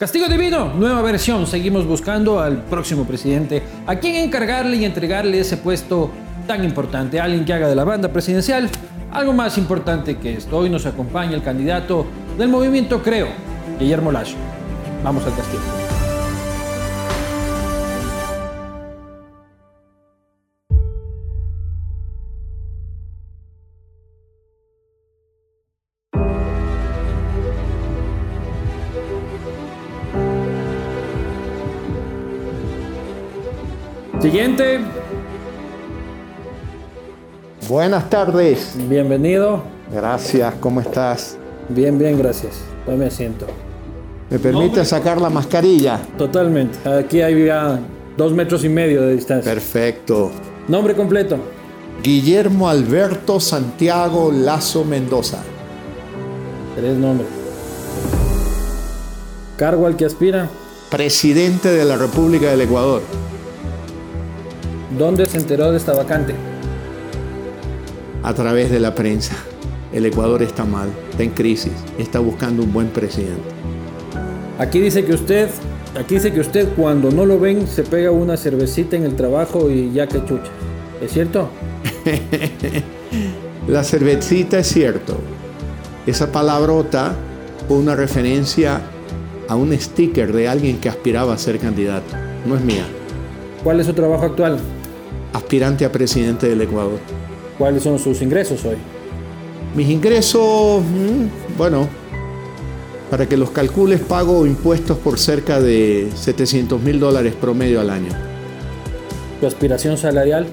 Castigo Divino, nueva versión. Seguimos buscando al próximo presidente, a quien encargarle y entregarle ese puesto tan importante. Alguien que haga de la banda presidencial algo más importante que esto. Hoy nos acompaña el candidato del movimiento Creo, Guillermo Lazo. Vamos al castigo. Siguiente. Buenas tardes. Bienvenido. Gracias, ¿cómo estás? Bien, bien, gracias. Tome asiento. ¿Me permite sacar la mascarilla? Totalmente. Aquí hay ya dos metros y medio de distancia. Perfecto. Nombre completo. Guillermo Alberto Santiago Lazo Mendoza. Tres nombres. Cargo al que aspira. Presidente de la República del Ecuador. ¿Dónde se enteró de esta vacante? A través de la prensa. El Ecuador está mal, está en crisis, está buscando un buen presidente. Aquí dice que usted, aquí dice que usted cuando no lo ven se pega una cervecita en el trabajo y ya que chucha. ¿Es cierto? la cervecita es cierto. Esa palabrota fue una referencia a un sticker de alguien que aspiraba a ser candidato. No es mía. ¿Cuál es su trabajo actual? Aspirante a presidente del Ecuador. ¿Cuáles son sus ingresos hoy? Mis ingresos, mm, bueno, para que los calcules pago impuestos por cerca de 700 mil dólares promedio al año. ¿Tu aspiración salarial?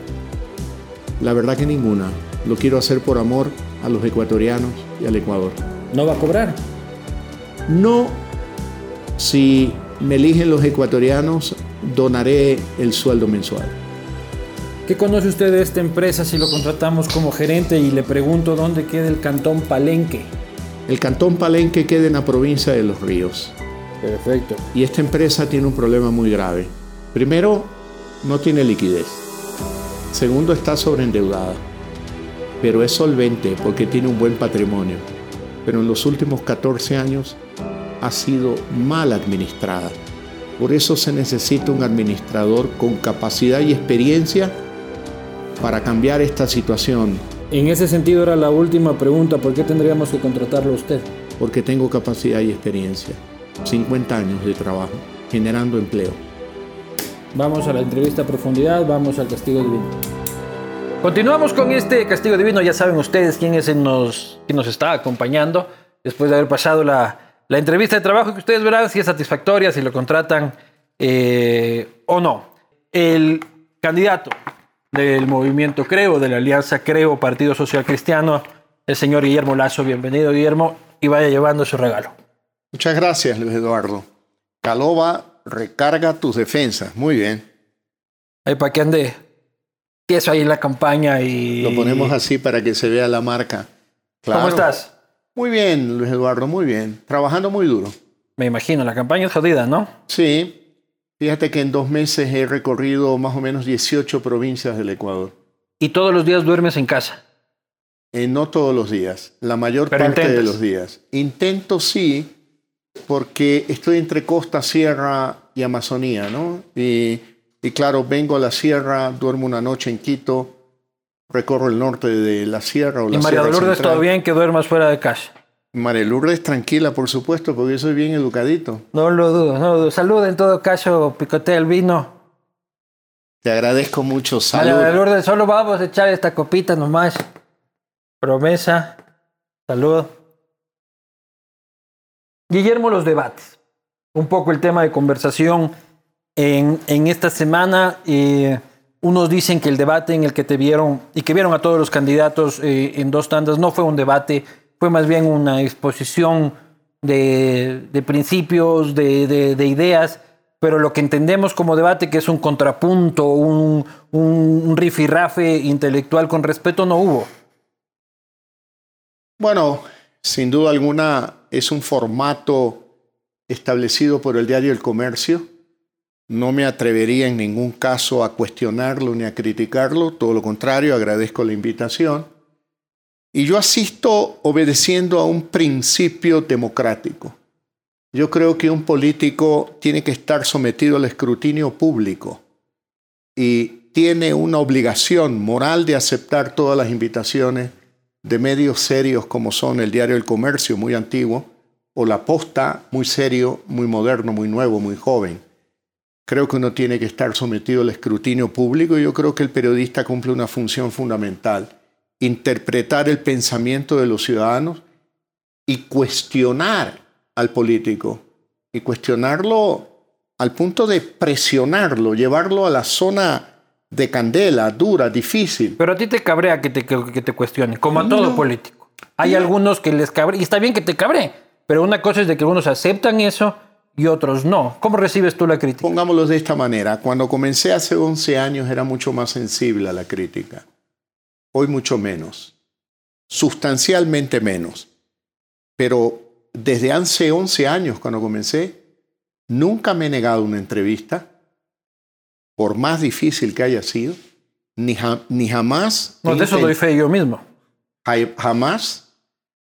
La verdad que ninguna. Lo quiero hacer por amor a los ecuatorianos y al Ecuador. ¿No va a cobrar? No. Si me eligen los ecuatorianos, donaré el sueldo mensual. ¿Qué conoce usted de esta empresa si lo contratamos como gerente y le pregunto dónde queda el Cantón Palenque? El Cantón Palenque queda en la provincia de Los Ríos. Perfecto. Y esta empresa tiene un problema muy grave. Primero, no tiene liquidez. Segundo, está sobreendeudada. Pero es solvente porque tiene un buen patrimonio. Pero en los últimos 14 años ha sido mal administrada. Por eso se necesita un administrador con capacidad y experiencia para cambiar esta situación. En ese sentido era la última pregunta, ¿por qué tendríamos que contratarlo a usted? Porque tengo capacidad y experiencia. 50 años de trabajo, generando empleo. Vamos a la entrevista a profundidad, vamos al castigo divino. Continuamos con este castigo divino, ya saben ustedes quién es el nos, quién nos está acompañando después de haber pasado la, la entrevista de trabajo que ustedes verán si es satisfactoria, si lo contratan eh, o no. El candidato del movimiento Creo, de la Alianza Creo, Partido Social Cristiano, el señor Guillermo Lazo. Bienvenido, Guillermo, y vaya llevando su regalo. Muchas gracias, Luis Eduardo. Caloba, recarga tus defensas. Muy bien. Ahí para que ande eso ahí en la campaña y... Lo ponemos así para que se vea la marca. ¿Cómo estás? Muy bien, Luis Eduardo, muy bien. Trabajando muy duro. Me imagino, la campaña es jodida, ¿no? Sí, Fíjate que en dos meses he recorrido más o menos 18 provincias del Ecuador. ¿Y todos los días duermes en casa? Eh, no todos los días, la mayor parte de los días. Intento sí, porque estoy entre costa, sierra y Amazonía, ¿no? Y, y claro, vengo a la sierra, duermo una noche en Quito, recorro el norte de la sierra o la ¿Y María Lourdes todo bien que duermas fuera de casa? María Lourdes, tranquila, por supuesto, porque yo soy bien educadito. No lo dudo, no lo dudo. Salud en todo caso, picotea el vino. Te agradezco mucho, salud. Solo vamos a echar esta copita nomás. Promesa. Salud. Guillermo, los debates. Un poco el tema de conversación en, en esta semana. Eh, unos dicen que el debate en el que te vieron y que vieron a todos los candidatos eh, en dos tandas no fue un debate fue más bien una exposición de, principios, de, ideas, pero lo que entendemos como debate, que es un contrapunto, un, un rifirrafe intelectual con respeto, no hubo. Bueno, sin duda alguna es un formato establecido por el diario El Comercio. No me atrevería en ningún caso a cuestionarlo ni a criticarlo, todo lo contrario, agradezco la invitación. Y yo asisto obedeciendo a un principio democrático. Yo creo que un político tiene que estar sometido al escrutinio público y tiene una obligación moral de aceptar todas las invitaciones de medios serios como son el Diario El Comercio, muy antiguo, o La Posta, muy serio, muy moderno, muy nuevo, muy joven. Creo que uno tiene que estar sometido al escrutinio público y yo creo que el periodista cumple una función fundamental, interpretar el pensamiento de los ciudadanos y cuestionar al político, y cuestionarlo al punto de presionarlo, llevarlo a la zona de candela, dura, difícil. Pero a ti te cabrea que te, que te cuestionen, como a todo político. Hay algunos que les cabre, y está bien que te cabre, pero una cosa es de que algunos aceptan eso y otros no. ¿Cómo recibes tú la crítica? Pongámoslo de esta manera. Cuando comencé hace 11 años era mucho más sensible a la crítica. Hoy mucho menos. Sustancialmente menos. Pero desde hace 11 años, cuando comencé, nunca me he negado una entrevista por más difícil que haya sido, ni, ni jamás... No, de eso doy fe yo mismo. Jamás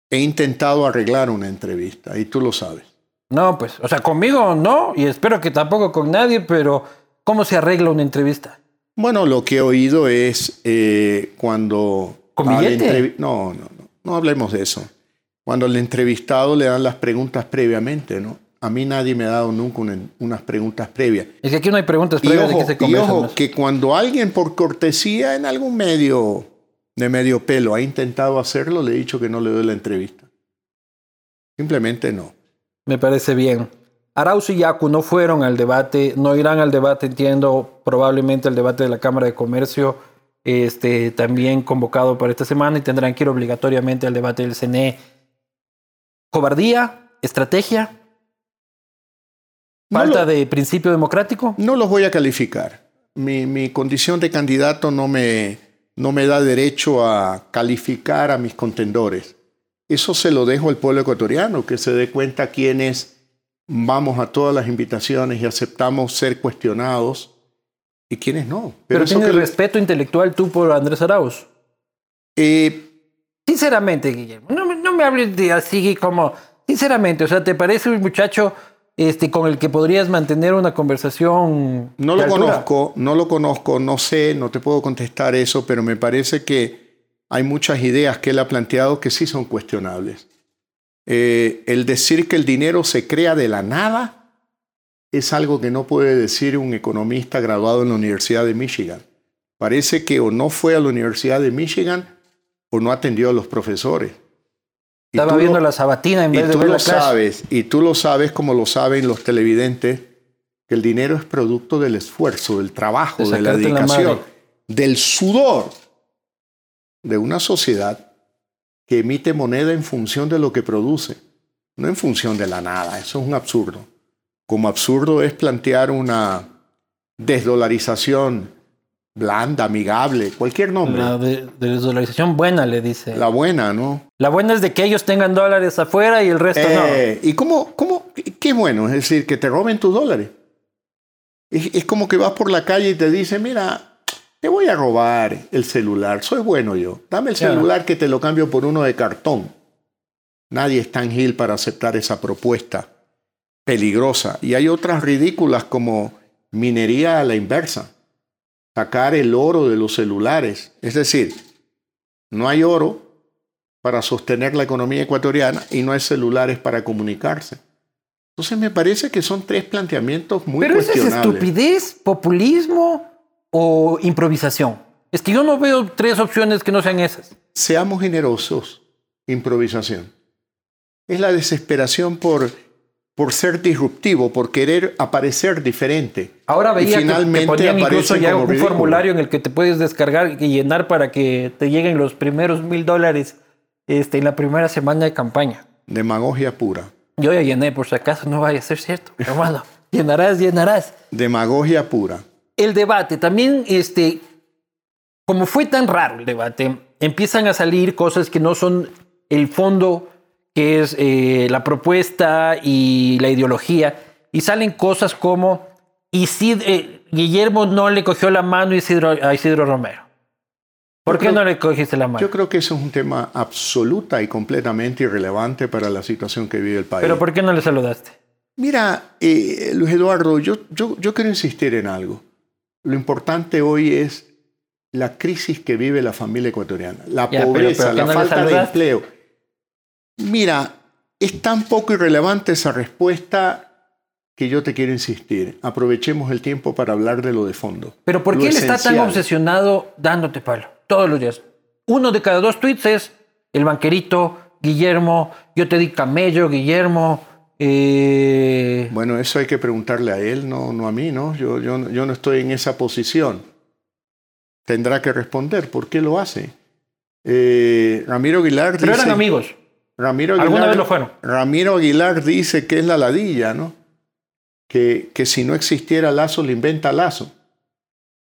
he intentado arreglar una entrevista, y tú lo sabes. No, pues, o sea, conmigo no, y espero que tampoco con nadie, pero ¿cómo se arregla una entrevista? Bueno, lo que he oído es eh, cuando... ¿Con billete? No, no, no, no hablemos de eso. Cuando al entrevistado le dan las preguntas previamente, ¿no? A mí nadie me ha dado nunca unas preguntas previas. Es que aquí no hay preguntas previas y ojo, de que se Y ojo, que cuando alguien por cortesía en algún medio de medio pelo ha intentado hacerlo, le he dicho que no le doy la entrevista. Simplemente no. Me parece bien. Arauz y Yacu no fueron al debate, no irán al debate, entiendo, probablemente al debate de la Cámara de Comercio, este, también convocado para esta semana y tendrán que ir obligatoriamente al debate del CNE. ¿Cobardía? ¿Estrategia? ¿Falta de principio democrático? No los voy a calificar. Mi, condición de candidato no me, no me da derecho a calificar a mis contendores. Eso se lo dejo al pueblo ecuatoriano, que se dé cuenta quiénes vamos a todas las invitaciones y aceptamos ser cuestionados y quiénes no. Pero, tienes respeto intelectual tú por Andrés Arauz. Eh, Sinceramente, Guillermo, no, no me hables de así como... Sinceramente, o sea, ¿te parece un muchacho este, con el que podrías mantener una conversación. No lo conozco, no lo conozco, no sé, no te puedo contestar eso, pero me parece que hay muchas ideas que él ha planteado que sí son cuestionables. Eh, el decir que el dinero se crea de la nada es algo que no puede decir un economista graduado en la Universidad de Michigan. Parece que o no fue a la Universidad de Michigan o no atendió a los profesores. Estaba viendo la sabatina en vez de ver lo sabes, Y tú lo sabes como lo saben los televidentes, que el dinero es producto del esfuerzo, del trabajo, de, la dedicación, del sudor de una sociedad que emite moneda en función de lo que produce, no en función de la nada. Eso es un absurdo. Como absurdo es plantear una desdolarización blanda, amigable, cualquier nombre. La de, desdolarización buena, le dice. La buena, ¿no? La buena es de que ellos tengan dólares afuera y el resto no. Eh, ¿Y cómo, cómo, qué bueno? Es decir, que te roben tus dólares. Es, como que vas por la calle y te dicen, mira, te voy a robar el celular, soy bueno yo. Dame el celular que te lo cambio por uno de cartón. Nadie es tan gil para aceptar esa propuesta peligrosa. Y hay otras ridículas como minería a la inversa sacar el oro de los celulares. Es decir, no hay oro para sostener la economía ecuatoriana y no hay celulares para comunicarse. Entonces me parece que son tres planteamientos muy ¿Pero es estupidez, populismo o improvisación? Es que yo no veo tres opciones que no sean esas. Seamos generosos. Improvisación. Es la desesperación por por ser disruptivo, por querer aparecer diferente. Ahora veía que te ponían incluso ya un formulario en el que te puedes descargar y llenar para que te lleguen los primeros mil dólares este, en la primera semana de campaña. Demagogia pura. Yo ya llené, por si acaso no vaya a ser cierto, hermano. llenarás, llenarás. Demagogia pura. El debate, también, este, como fue tan raro el debate, empiezan a salir cosas que no son el fondo que es eh, la propuesta y la ideología, y salen cosas como eh, Guillermo no le cogió la mano a Isidro, Romero. ¿Por qué no le cogiste la mano? Yo creo que eso es un tema absoluta y completamente irrelevante para la situación que vive el país. ¿Pero por qué no le saludaste? Mira, eh, Luis Eduardo, yo, yo, yo quiero insistir en algo. Lo importante hoy es la crisis que vive la familia ecuatoriana, la Ya, pobreza, pero ¿que la no falta de empleo. Mira, es tan poco irrelevante esa respuesta que yo te quiero insistir. Aprovechemos el tiempo para hablar de lo de fondo. Pero ¿por qué él está tan obsesionado dándote palo? Todos los días. Uno de cada dos tweets es el banquerito, Guillermo, yo te di camello, Guillermo. Eh, Bueno, eso hay que preguntarle a él, no, no a mí, ¿no? Yo, yo, no- yo no estoy en esa posición. Tendrá que responder por qué lo hace. Eh, Ramiro Aguilar pero dice... eran amigos. Ramiro ¿Alguna Aguilar, vez lo fueron? Ramiro Aguilar dice que es la ladilla, ¿no? Que, que si no existiera Lazo, le inventa Lazo.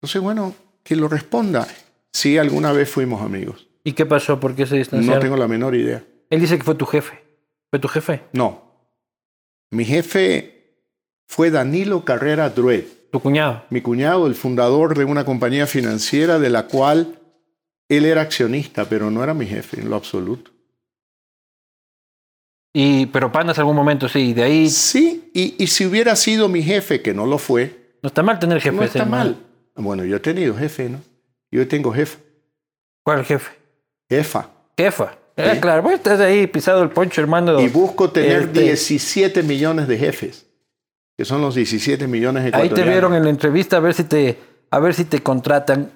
Entonces, bueno, que lo responda. Sí, alguna vez fuimos amigos. ¿Y qué pasó? ¿Por qué se No distanciaron? tengo la menor idea. Él dice que fue tu jefe. ¿Fue tu jefe? No. Mi jefe fue Danilo Carrera Druet, ¿Tu cuñado? mi cuñado, el fundador de una compañía financiera de la cual él era accionista, pero no era mi jefe en lo absoluto. Y, pero Panas algún momento sí, de ahí Sí, y, y si hubiera sido mi jefe, que no lo fue, no está mal tener jefes. no está hermano. mal. Bueno, yo he tenido jefe, ¿no? Yo tengo jefe, ¿Cuál jefe? jefa. Jefa. Sí. claro, vos estás ahí pisado el poncho, hermano. Y busco tener Este- 17 millones de jefes, que son los 17 millones Ahí ecuatorianos. te vieron en la entrevista a ver si te, a ver si te contratan.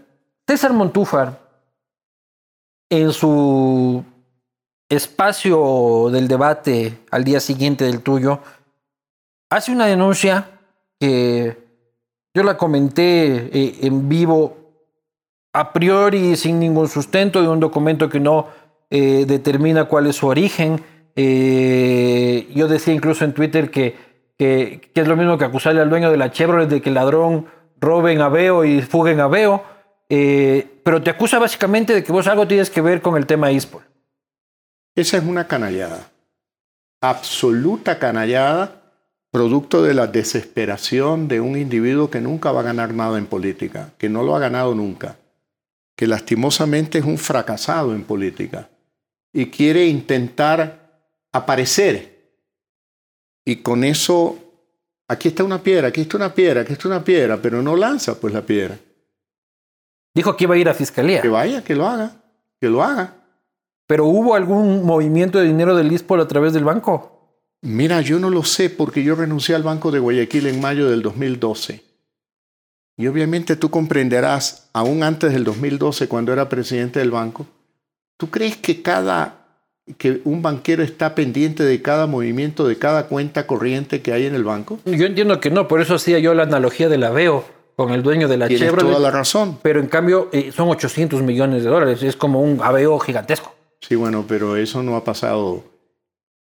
César Montúfar, en su espacio del debate al día siguiente del tuyo, hace una denuncia que yo la comenté eh, en vivo a priori sin ningún sustento de un documento que no eh, determina cuál es su origen. Eh, yo decía incluso en Twitter que, que, es lo mismo que acusarle al dueño de la Chevrolet de que el ladrón robe en Aveo y fugue en Aveo. Eh, pero te acusa básicamente de que vos algo tienes que ver con el tema ISPOL. Esa es una canallada, absoluta canallada, producto de la desesperación de un individuo que nunca va a ganar nada en política, que no lo ha ganado nunca, que lastimosamente es un fracasado en política y quiere intentar aparecer. Y con eso, aquí está una piedra, aquí está una piedra, aquí está una piedra, pero no lanza pues la piedra. Dijo que iba a ir a fiscalía. Que vaya, que lo haga, que lo haga. Pero hubo algún movimiento de dinero del ISPOL a través del banco. Mira, yo no lo sé porque yo renuncié al Banco de Guayaquil en mayo del 2012. Y obviamente tú comprenderás, aún antes del 2012, cuando era presidente del banco, ¿tú crees que cada que un banquero está pendiente de cada movimiento, de cada cuenta corriente que hay en el banco? Yo entiendo que no, por eso hacía yo la analogía del Aveo con el dueño de la Tienes Chevrolet. toda la razón. Pero en cambio eh, son 800 millones de dólares. Es como un Aveo gigantesco. Sí, bueno, pero eso no ha pasado.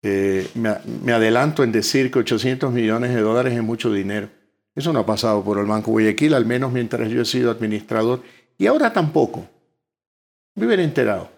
Eh, me, me adelanto en decir que 800 millones de dólares es mucho dinero. Eso no ha pasado por el Banco Guayaquil, al menos mientras yo he sido administrador. Y ahora tampoco. Me hubiera enterado.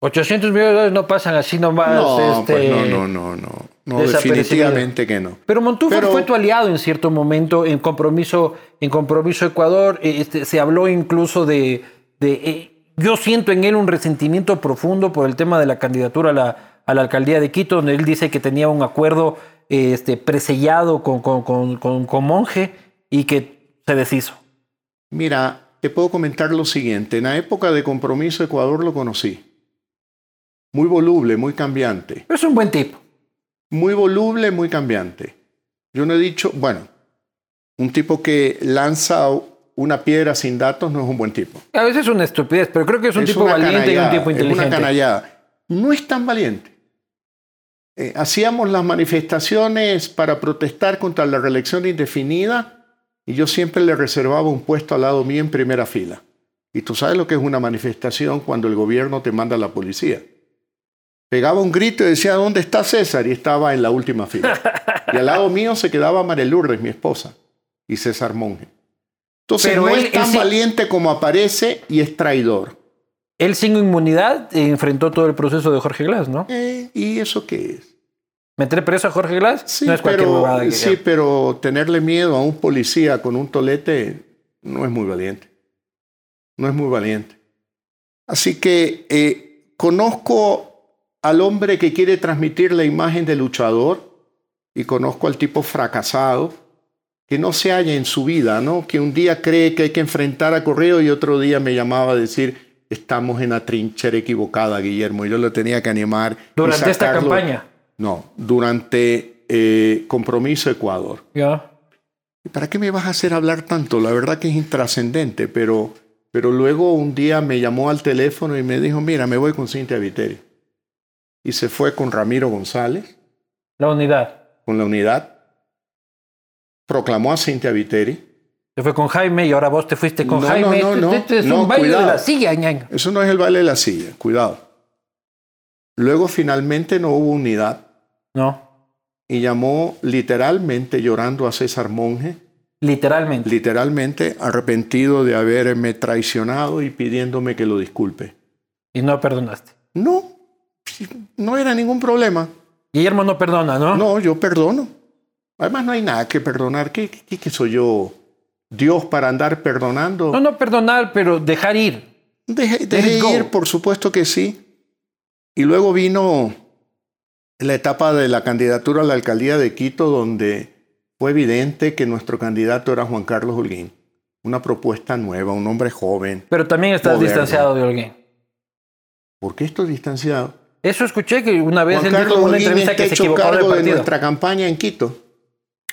800 millones de dólares no pasan así nomás. No, este, pues no, no, no, no. Definitivamente que no. Pero Montúfar Pero- fue tu aliado en cierto momento en compromiso, en compromiso Ecuador. eh, Este, se habló incluso de, de eh, yo siento en él un resentimiento profundo por el tema de la candidatura a la, a la alcaldía de Quito, donde él dice que tenía un acuerdo eh, este, presellado con, con- con Monje y que se deshizo. Mira, te puedo comentar lo siguiente. En la época de compromiso Ecuador lo conocí. Muy voluble, muy cambiante. Pero es un buen tipo. muy voluble, muy cambiante. Yo no he dicho, bueno, un tipo que lanza una piedra sin datos no es un buen tipo. A veces es una estupidez, pero creo que es un Es tipo valiente y un tipo Es inteligente. una canallada. No es tan valiente. Eh, hacíamos las manifestaciones para protestar contra la reelección indefinida y yo siempre le reservaba un puesto al lado mío en primera fila. Y tú sabes lo que es una manifestación cuando el gobierno te manda a la policía. Pegaba un grito y decía, ¿dónde está César? Y estaba en la última fila. Y al lado mío se quedaba María Lourdes, mi esposa, y César Monge. Entonces Pero no él- es tan valiente como aparece y es traidor. Él sin inmunidad eh, enfrentó todo el proceso de Jorge Glass, ¿no? Eh, ¿Y eso qué es? ¿Meter preso a Jorge Glass? Sí, no es cualquier pero, huevada que sí, pero tenerle miedo a un policía con un tolete no es muy valiente. No es muy valiente. Así que eh, conozco al hombre que quiere transmitir la imagen de luchador y conozco al tipo fracasado que no se halla en su vida, ¿no? Que un día cree que hay que enfrentar a Correo y otro día me llamaba a decir, estamos en la trinchera equivocada, Guillermo. Yo lo tenía que animar. ¿Durante esta campaña? No, durante eh, Compromiso Ecuador. Ya. ¿Para qué me vas a hacer hablar tanto? La verdad que es intrascendente, pero, pero luego un día me llamó al teléfono y me dijo, mira, me voy con Cintia Viteri. Y se fue con Ramiro González. La unidad. Con la unidad proclamó a Cintia Viteri. Se fue con Jaime y ahora vos te fuiste con no, Jaime. No, no, este, no. es un baile de la silla, ñaño. Eso no es el baile de la silla, cuidado. Luego finalmente no hubo unidad. No. Y llamó literalmente llorando a César Monge. Literalmente. Literalmente arrepentido de haberme traicionado y pidiéndome que lo disculpe. ¿Y no perdonaste? No, no era ningún problema. Guillermo no perdona, ¿no? No, yo perdono. Además, no hay nada que perdonar. ¿Qué, qué, soy yo? ¿Dios para andar perdonando? No, no perdonar, pero dejar ir. Dejé, ir, por supuesto que sí. Y luego vino la etapa de la candidatura a la alcaldía de Quito, donde fue evidente que nuestro candidato era Juan Carlos Holguín. Una propuesta nueva, un hombre joven. Pero también estás distanciado de Holguín. ¿Por qué estoy distanciado? Eso escuché que una vez Juan Carlos una entrevista que se equivocó de nuestra campaña en Quito.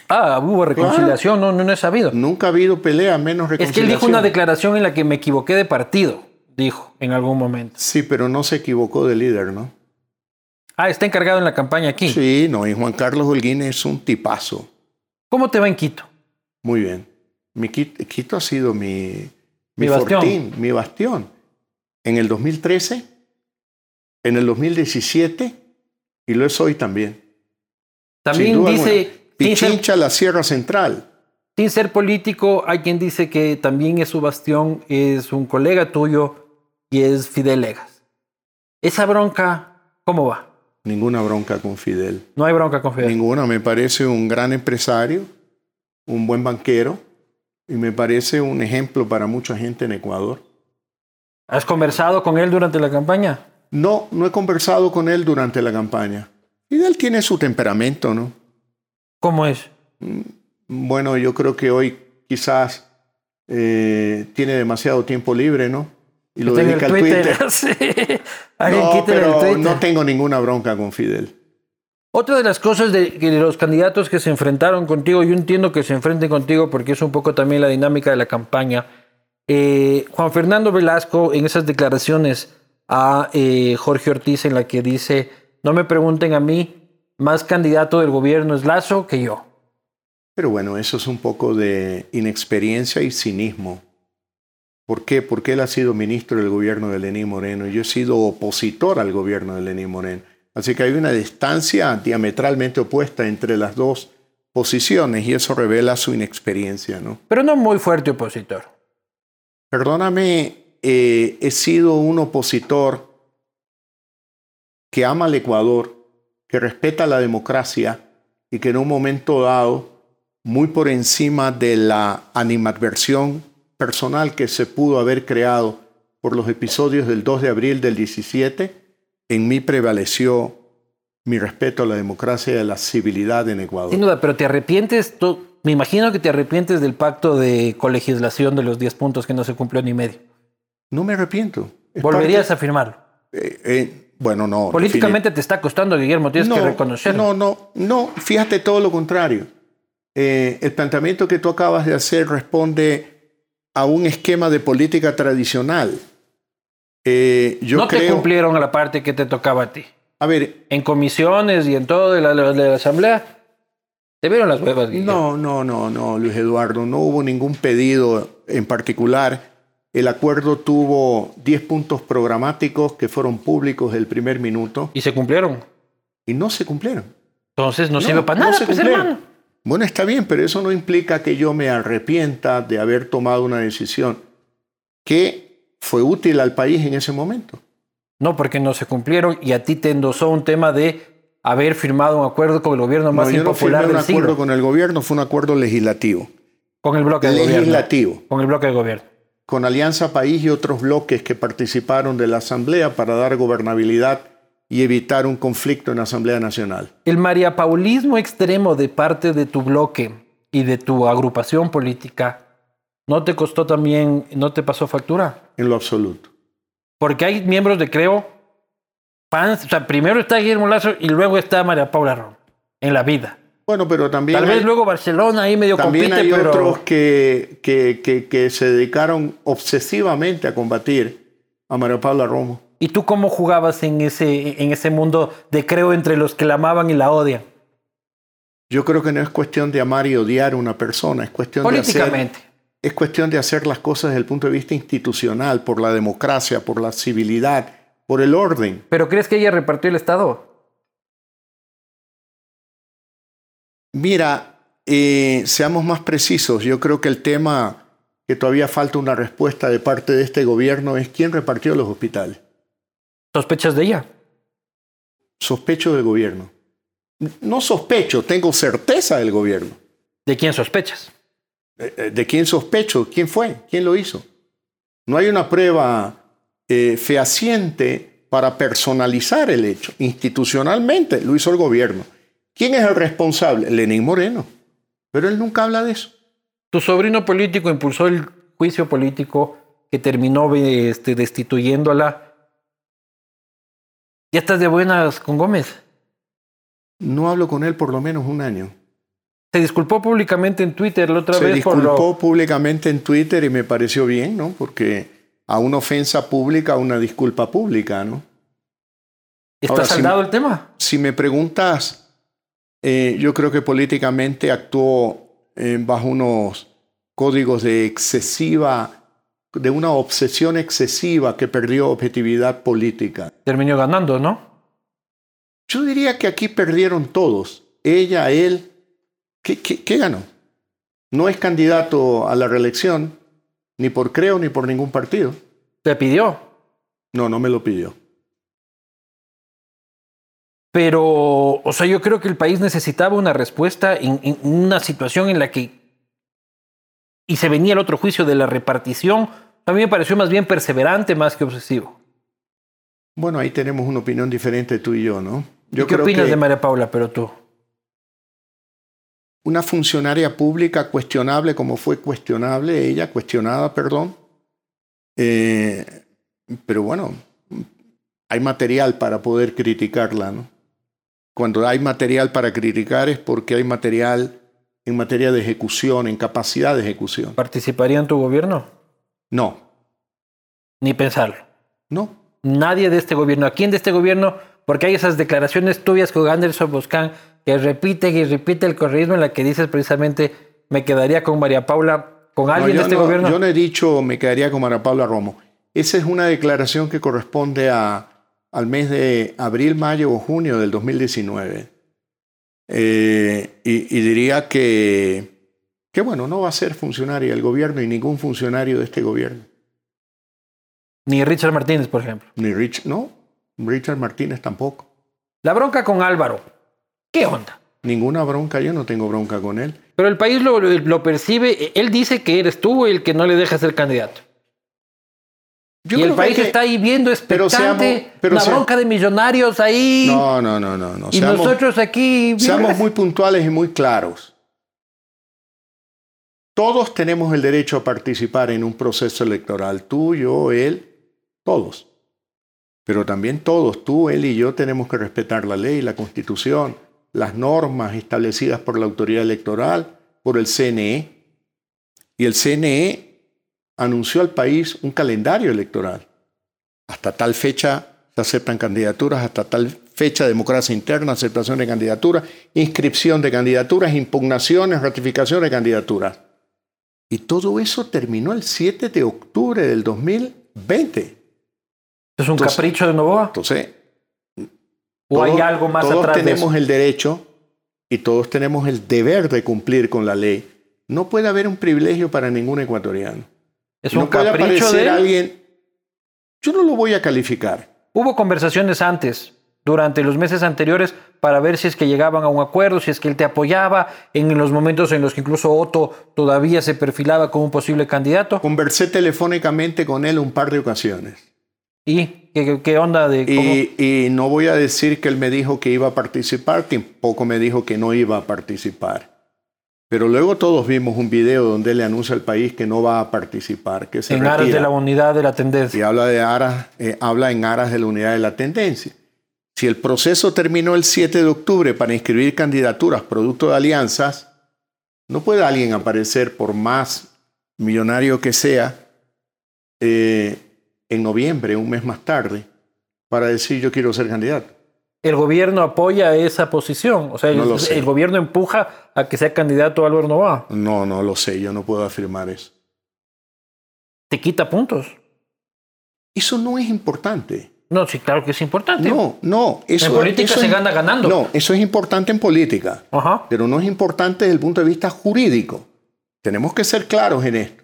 Ah, hubo reconciliación, no, no, he sabido. Nunca ha habido pelea, menos reconciliación. Es que él dijo una declaración en la que me equivoqué de partido, dijo en algún momento. Sí, pero no se equivocó de líder, ¿no? Ah, está encargado en la campaña aquí. Sí, no, y Juan Carlos Holguín es un tipazo. ¿Cómo te va en Quito? Muy bien. Mi Quito, ha sido mi, mi, fortín, mi bastión. En el 2013, en el 2017 y lo es hoy también. También dice Pichincha, la Sierra Central. Sin ser político, hay quien dice que también es su bastión, es un colega tuyo y es Fidel Legas. Esa bronca, ¿cómo va? Ninguna bronca con Fidel. No hay bronca con Fidel. Ninguna. Me parece un gran empresario, un buen banquero y me parece un ejemplo para mucha gente en Ecuador. ¿Has conversado con él durante la campaña? No, no he conversado con él durante la campaña. Fidel tiene su temperamento, ¿no? ¿Cómo es? Mm, bueno, yo creo que hoy quizás eh, tiene demasiado tiempo libre, ¿no? Y lo dedica al Twitter. no, pero no tengo ninguna bronca con Fidel. Otra de las cosas de, los candidatos que se enfrentaron contigo, yo entiendo que se enfrenten contigo porque es un poco también la dinámica de la campaña. Eh, Juan Fernando Velasco, en esas declaraciones a eh, Jorge Ortiz, en la que dice: No me pregunten a mí, más candidato del gobierno es Lazo que yo. Pero bueno, eso es un poco de inexperiencia y cinismo. ¿Por qué? Porque él ha sido ministro del gobierno de Lenín Moreno y yo he sido opositor al gobierno de Lenín Moreno. Así que hay una distancia diametralmente opuesta entre las dos posiciones y eso revela su inexperiencia, ¿no? Pero no muy fuerte opositor. Perdóname, eh, he sido un opositor que ama al Ecuador, que respeta la democracia y que en un momento dado, muy por encima de la animadversión personal que se pudo haber creado por los episodios del 2 de abril del 17, en mí prevaleció mi respeto a la democracia y a la civilidad en Ecuador. Sin duda, pero te arrepientes, me imagino que te arrepientes del pacto de colegislación de los 10 puntos que no se cumplió ni medio. No me arrepiento. ¿Volverías a firmarlo? Eh, eh, bueno, no. Políticamente te está costando, Guillermo, tienes que reconocerlo. No, no, no, fíjate todo lo contrario. Eh, el planteamiento que tú acabas de hacer responde a un esquema de política tradicional. Eh, yo no te cumplieron a la parte que te tocaba a ti. A ver. En comisiones y en todo de la, de la asamblea, te vieron las huevas. No, no, no, no, Luis Eduardo. No hubo ningún pedido en particular el acuerdo tuvo 10 puntos programáticos que fueron públicos el primer minuto. ¿Y se cumplieron? Y no se cumplieron. Entonces no, sirve para nada, pues, hermano. Bueno, está bien, pero eso no implica que yo me arrepienta de haber tomado una decisión que fue útil al país en ese momento. No, porque no se cumplieron y a ti te endosó un tema de haber firmado un acuerdo con el gobierno más no, impopular yo no firmé un acuerdo con el gobierno, fue un acuerdo legislativo. Con el bloque del legislativo. Con el bloque del gobierno con Alianza País y otros bloques que participaron de la Asamblea para dar gobernabilidad y evitar un conflicto en la Asamblea Nacional. El mariapaulismo extremo de parte de tu bloque y de tu agrupación política no te costó también, no te pasó factura. En lo absoluto. Porque hay miembros de Creo, fans, o sea, primero está Guillermo Lazo y luego está María Paula Ron en la vida. Bueno, pero también. Tal hay, vez luego Barcelona ahí medio también compite, hay pero otros que, que, que, que se dedicaron obsesivamente a combatir a María Paula Romo. ¿Y tú cómo jugabas en ese, en ese mundo de Creo entre los que la amaban y la odian? Yo creo que no es cuestión de amar y odiar a una persona, es cuestión de hacer, Políticamente. es cuestión de hacer las cosas desde el punto de vista institucional, por la democracia, por la civilidad, por el orden. ¿Pero crees que ella repartió el Estado? Mira, eh, seamos más precisos. Yo creo que el tema que todavía falta una respuesta de parte de este gobierno es quién repartió los hospitales. ¿Sospechas de ella? Sospecho del gobierno. No sospecho, tengo certeza del gobierno. ¿De quién sospechas? Eh, eh, ¿De quién sospecho? ¿Quién fue? ¿Quién lo hizo? No hay una prueba eh, fehaciente para personalizar el hecho. Institucionalmente lo hizo el gobierno. ¿Quién es el responsable? Lenín Moreno. Pero él nunca habla de eso. Tu sobrino político impulsó el juicio político que terminó este, destituyéndola. ¿Ya estás de buenas con Gómez? No hablo con él por lo menos un año. Se disculpó públicamente en Twitter la otra Se vez por disculpó lo... públicamente en Twitter y me pareció bien, ¿no? Porque a una ofensa pública, una disculpa pública, ¿no? ¿Está Ahora, saldado el tema? Si me preguntas, eh, yo creo que políticamente actuó eh, bajo unos códigos de excesiva, de una obsesión excesiva que perdió objetividad política. Terminó ganando, ¿no? Yo diría que aquí perdieron todos, ella, él. ¿Qué, qué, qué ganó? No es candidato a la reelección, ni por Creo, ni por ningún partido. Te pidió. No, no me lo pidió. Pero, o sea, yo creo que el país necesitaba una respuesta en, en una situación en la que... Y se venía el otro juicio de la repartición. A mí me pareció más bien perseverante más que obsesivo. Bueno, ahí tenemos una opinión diferente tú y yo, ¿no? Yo ¿Qué creo opinas que de María Paula, pero tú? una funcionaria pública cuestionable como fue cuestionable ella, cuestionada, perdón. Eh, pero bueno, hay material para poder criticarla, ¿no? Cuando hay material para criticar es porque hay material en materia de ejecución, en capacidad de ejecución. ¿Participaría en tu gobierno? No, Ni pensarlo. no. Nadie de este gobierno. ¿A quién de este gobierno? Porque hay esas declaraciones tuyas con Anderson Boscan que repite y repite el correísmo en la que dices precisamente me quedaría con María Paula, con alguien de este no- gobierno. Yo no he dicho me quedaría con María Paula Romo. Esa es una declaración que corresponde a, al mes de abril, mayo o junio del 2019. Eh, y, y diría que, que, bueno, no va a ser funcionario del gobierno y ningún funcionario de este gobierno. Ni Richard Martínez, por ejemplo. Ni Rich, no, Richard Martínez tampoco. La bronca con Álvaro. ¿Qué onda? Ninguna bronca, yo no tengo bronca con él. Pero el país lo, lo percibe. Él dice que eres tú el que no le deja ser candidato. Yo y el creo país que- está ahí viendo expectante. una sea- bronca de millonarios ahí. No, no, no, no. no. y Seamos- nosotros aquí. Seamos muy puntuales y muy claros. Todos tenemos el derecho a participar en un proceso electoral. Tú, yo, él, todos. Pero también todos, tú, él y yo, tenemos que respetar la ley, la constitución, las normas establecidas por la autoridad electoral, por el CNE. Y el CNE anunció al país un calendario electoral. Hasta tal fecha se aceptan candidaturas, hasta tal fecha democracia interna, aceptación de candidaturas, inscripción de candidaturas, impugnaciones, ratificación de candidaturas. Y todo eso terminó el 7 de octubre del 2020. ¿Es un Entonces- capricho de Novoa? Entonces, ¿O hay algo más todos atrás de tenemos eso? el derecho y todos tenemos el deber de cumplir con la ley. No puede haber un privilegio para ningún ecuatoriano. Es no un puede capricho de él. alguien. Yo no lo voy a calificar. Hubo conversaciones antes, durante los meses anteriores, para ver si es que llegaban a un acuerdo, si es que él te apoyaba, en los momentos en los que incluso Otto todavía se perfilaba como un posible candidato. Conversé telefónicamente con él un par de ocasiones. Y ¿Qué, qué onda de cómo? Y, y no voy a decir que él me dijo que iba a participar, tampoco me dijo que no iba a participar. Pero luego todos vimos un video donde le anuncia al país que no va a participar, que se en aras retira. de la unidad de la y tendencia. habla, de aras, eh, habla en aras de la unidad de la tendencia. Si el proceso terminó el 7 de octubre para inscribir candidaturas producto de alianzas, no puede alguien aparecer, por más millonario que sea, eh, en noviembre, un mes más tarde, para decir yo quiero ser candidato. El gobierno apoya esa posición. O sea, No el, gobierno empuja a que sea candidato Álvaro Novoa. No, no lo sé, yo no puedo afirmar eso. Te quita puntos. Eso no es importante. No, sí, claro que es importante. No, no. Eso, En política eso se es- gana ganando. No, eso es importante en política. Ajá. pero no es importante desde el punto de vista jurídico. Tenemos que ser claros en esto.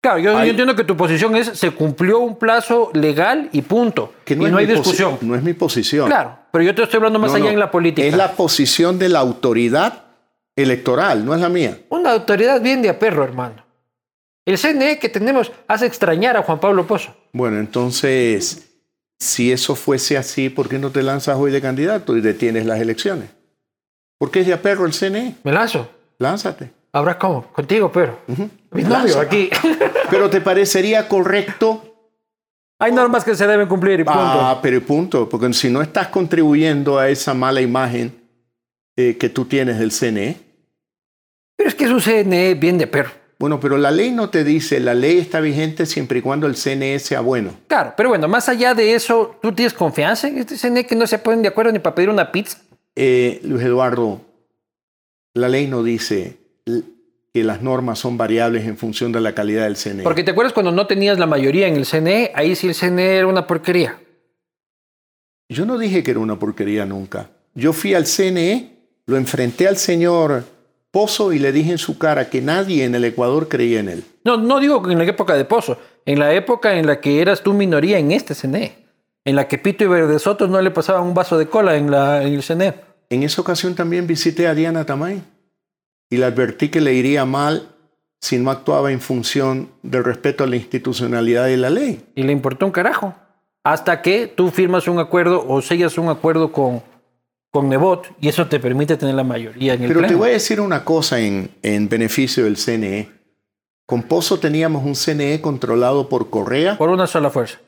Claro, yo, entiendo que tu posición es se cumplió un plazo legal y punto. Que y no hay discusión. No es mi posición. Claro, pero yo te estoy hablando más No, allá no. en la política. Es la posición de la autoridad electoral, no es la mía. Una autoridad bien de a perro, hermano. El CNE que tenemos hace extrañar a Juan Pablo Pozo. Bueno, entonces, si eso fuese así, ¿por qué no te lanzas hoy de candidato y detienes las elecciones? ¿Por qué es de a perro el CNE? Me lanzo. Lánzate. Habrá cómo, contigo, pero. Ujú. Mi novio aquí. Pero ¿te parecería correcto? Hay normas que se deben cumplir y punto. Ah, pero y punto. Porque si no estás contribuyendo a esa mala imagen eh, que tú tienes del CNE, Pero es que es un CNE bien de perro. Bueno, pero la ley no te dice, la ley está vigente siempre y cuando el CNE sea bueno. Claro, pero bueno, más allá de eso, ¿tú tienes confianza en este CNE que no se ponen de acuerdo ni para pedir una pizza? Eh, Luis Eduardo, la ley no dice que las normas son variables en función de la calidad del CNE. Porque te acuerdas cuando no tenías la mayoría en el CNE, ahí sí el CNE era una porquería. Yo no dije que era una porquería nunca. Yo fui al CNE, lo enfrenté al señor Pozo y le dije en su cara que nadie en el Ecuador creía en él. No, no digo que en la época de Pozo, en la época en la que eras tú minoría en este CNE, en la que Pito y Verde Soto no le pasaban un vaso de cola en, la, en el CNE. En esa ocasión también visité a Diana Tamay y le advertí que le iría mal si no actuaba en función del respeto a la institucionalidad y la ley. Y le importó un carajo. Hasta que tú firmas un acuerdo o sellas un acuerdo con, con Nebot y eso te permite tener la mayoría en el Pero te voy a decir una cosa en, en beneficio del CNE. Con Pozo teníamos un CNE controlado por Correa, Por una sola fuerza.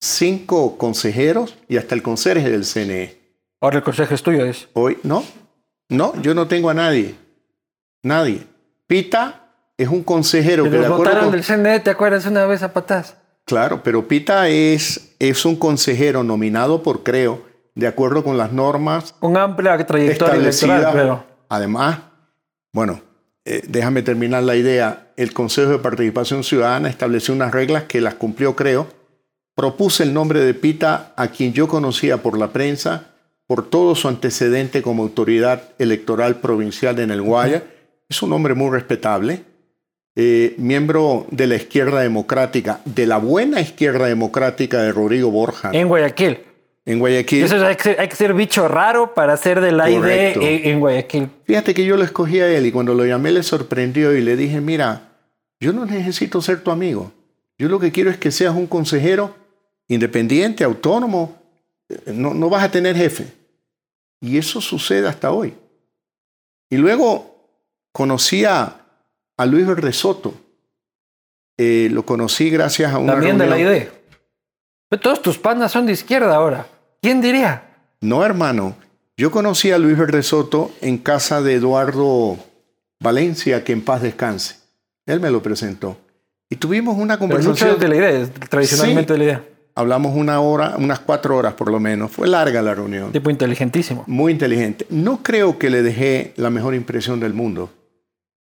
cinco consejeros y hasta el conserje del CNE. Ahora el consejo es tuyo. Es. Hoy, no, no, yo no tengo a nadie. Nadie. Pita es un consejero Que que de acuerdo votaron con- del CNE, ¿te acuerdas una vez a patas? Claro, pero Pita es, es un consejero nominado por Creo, de acuerdo con las normas Con amplia trayectoria electoral, pero Además, bueno, eh, déjame terminar la idea. El Consejo de Participación Ciudadana estableció unas reglas que las cumplió, creo. Propuse el nombre de Pita a quien yo conocía por la prensa, por todo su antecedente como autoridad electoral provincial en el Guaya. Es un hombre muy respetable, eh, miembro de la izquierda democrática, de la buena izquierda democrática de Rodrigo Borja en Guayaquil. en Guayaquil. Eso es- hay, que ser, hay que ser bicho raro para ser del Correcto. en, en Guayaquil. Fíjate que yo lo escogí a él y cuando lo llamé le sorprendió y le dije, mira, yo no necesito ser tu amigo. Yo lo que quiero es que seas un consejero independiente, autónomo. No, no vas a tener jefe. Y eso sucede hasta hoy. Y luego conocí a, a Luis Verde Soto. Eh, lo conocí gracias a una También del reunión- AID. Pero todos tus panas son de izquierda ahora. ¿Quién diría? No, hermano. Yo conocí a Luis Verde Soto en casa de Eduardo Valencia, que en paz descanse. Él me lo presentó. Y tuvimos una Pero conversación. es de la idea, tradicionalmente Sí. de la idea. Hablamos una hora, unas cuatro horas por lo menos. Fue larga la reunión. Tipo inteligentísimo. Muy inteligente. No creo que le dejé la mejor impresión del mundo,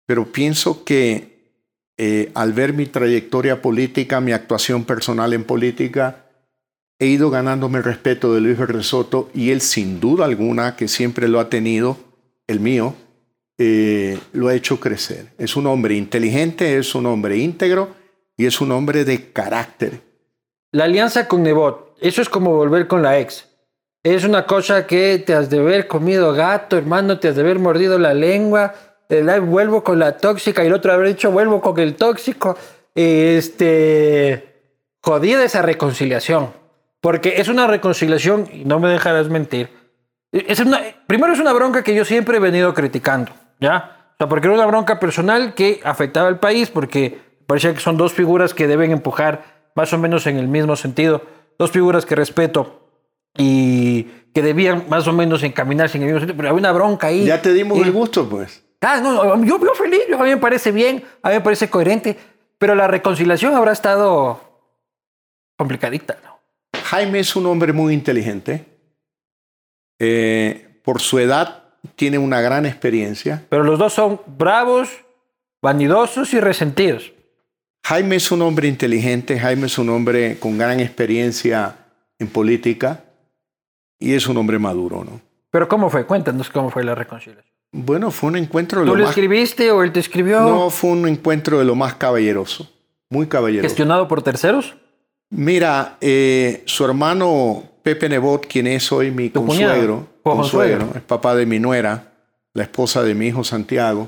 pero pienso que eh, al ver mi trayectoria política, mi actuación personal en política, he ido ganándome el respeto de Luis Verde Soto y él sin duda alguna, que siempre lo ha tenido, el mío, eh, lo ha hecho crecer. Es un hombre inteligente, es un hombre íntegro y es un hombre de carácter. La alianza con Nebot, eso es como volver con la ex. Es una cosa que te has de haber comido gato, hermano, te has de haber mordido la lengua. El vuelvo con la tóxica y el otro haber dicho vuelvo con el tóxico. Este. jodida esa reconciliación. Porque es una reconciliación, y no me dejarás mentir. Primero es una bronca que yo siempre he venido criticando, ¿ya? Porque era una bronca personal que afectaba al país, porque parecía que son dos figuras que deben empujar más o menos en el mismo sentido. Dos figuras que respeto y que debían más o menos encaminarse en el mismo sentido, pero había una bronca ahí. Ya te dimos Y- el gusto, pues. Ah, no, yo veo feliz, a mí me parece bien, a mí me parece coherente, pero la reconciliación habrá estado complicadita, ¿no? Jaime es un hombre muy inteligente. Eh, por su edad tiene una gran experiencia. Pero los dos son bravos, vanidosos y resentidos. Jaime es un hombre inteligente, Jaime es un hombre con gran experiencia en política y es un hombre maduro, ¿no? Pero ¿cómo fue? Cuéntanos cómo fue la reconciliación. Bueno, fue un encuentro de ¿Tú lo más... escribiste o él te escribió? No, fue un encuentro de lo más caballeroso, muy caballeroso. ¿Gestionado por terceros? Mira, eh, su hermano Pepe Nebot, quien es hoy mi consuegro, consuegro. es papá de mi nuera, la esposa de mi hijo Santiago,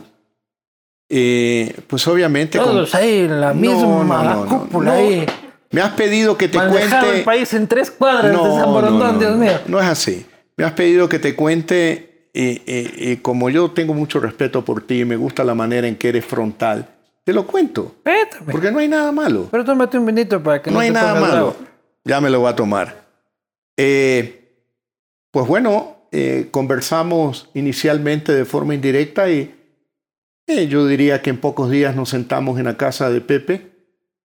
eh, pues obviamente... con- Todos ahí en la misma no, no, no, cúpula ahí. Me has pedido que te cuente... el país en tres cuadras de San Borondón, Dios mío. no es así. Me has pedido que te cuente, eh, eh, eh, como yo tengo mucho respeto por ti y me gusta la manera en que eres frontal, te lo cuento, porque no hay nada malo. Pero tómate un vinito para que no, no hay te nada malo. bravo. Ya me lo voy a tomar. Eh, pues bueno, eh, conversamos inicialmente de forma indirecta y eh, yo diría que en pocos días nos sentamos en la casa de Pepe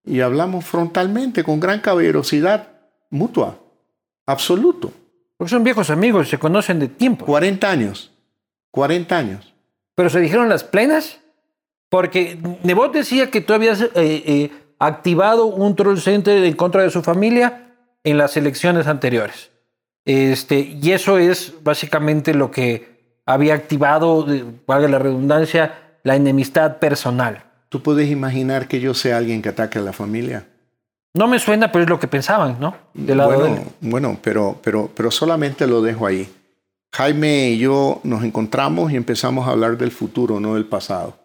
y hablamos frontalmente, con gran caballerosidad mutua, absoluto. Porque son viejos amigos, se conocen de tiempo. 40 años, 40 años. Pero se dijeron las plenas. Porque Nebot decía que tú habías eh, eh, activado un troll center en contra de su familia en las elecciones anteriores. Este, y eso es básicamente lo que había activado, valga la redundancia, la enemistad personal. ¿Tú puedes imaginar que yo sea alguien que ataque a la familia? No me suena, pero es lo que pensaban, ¿no? De bueno, él. bueno, pero, pero, pero solamente lo dejo ahí. Jaime y yo nos encontramos y empezamos a hablar del futuro, no del pasado.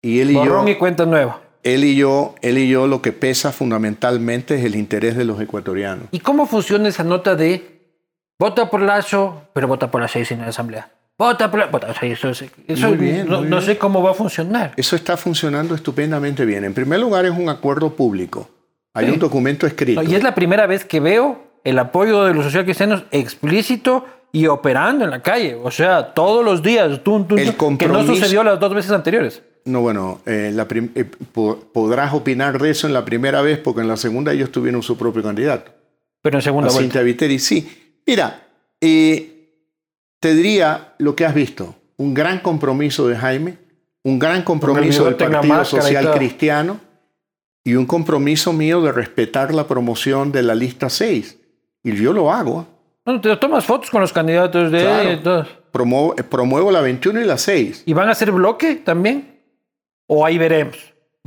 Y él y Borrón yo, y cuenta nueva. él y yo, él y yo, lo que pesa fundamentalmente es el interés de los ecuatorianos. ¿Y cómo funciona esa nota de vota por Lazo, pero vota por la seis en la asamblea? Vota. Vota, o sea, eso, es- eso Muy bien, no, sé cómo va a funcionar. Eso está funcionando estupendamente bien. En primer lugar, es un acuerdo público. Hay un documento escrito. No, y es la primera vez que veo el apoyo de los socialcristianos explícito y operando en la calle. O sea, todos los días. tun, tun, El que no sucedió las dos veces anteriores. No, bueno, eh, la eh, po- podrás opinar de eso en la primera vez porque en la segunda ellos tuvieron su propio candidato. Pero en segunda a vuelta. Cintia Viteri, sí. Mira, eh, te diría lo que has visto. Un gran compromiso de Jaime, un gran compromiso del Partido Social todo. Cristiano y un compromiso mío de respetar la promoción de la lista 6. Y yo lo hago. Bueno, te tomas fotos con los candidatos de Claro. y todos. Promuevo, eh, promuevo la 21 y la 6. ¿Y van a hacer bloque también? ¿O ahí veremos?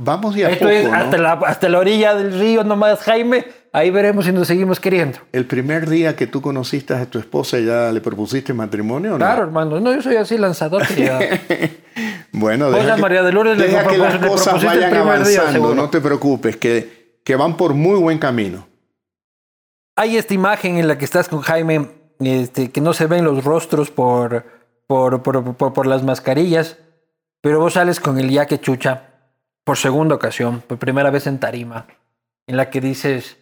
Vamos de a Esto poco, es ¿no? hasta, la, hasta la orilla del río nomás, Jaime. Ahí veremos si nos seguimos queriendo. El primer día que tú conociste a tu esposa, ¿ya le propusiste matrimonio o no? Claro, hermano. No, yo soy así lanzador. ya. Bueno, deja a que- María de Lourdes le deja que las cosas vayan día, avanzando, no te preocupes, que, que van por muy buen camino. Hay esta imagen en la que estás con Jaime, este, que no se ven los rostros por, por, por, por- por las mascarillas, pero vos sales con el yaque chucha por segunda ocasión, por primera vez en tarima, en la que dices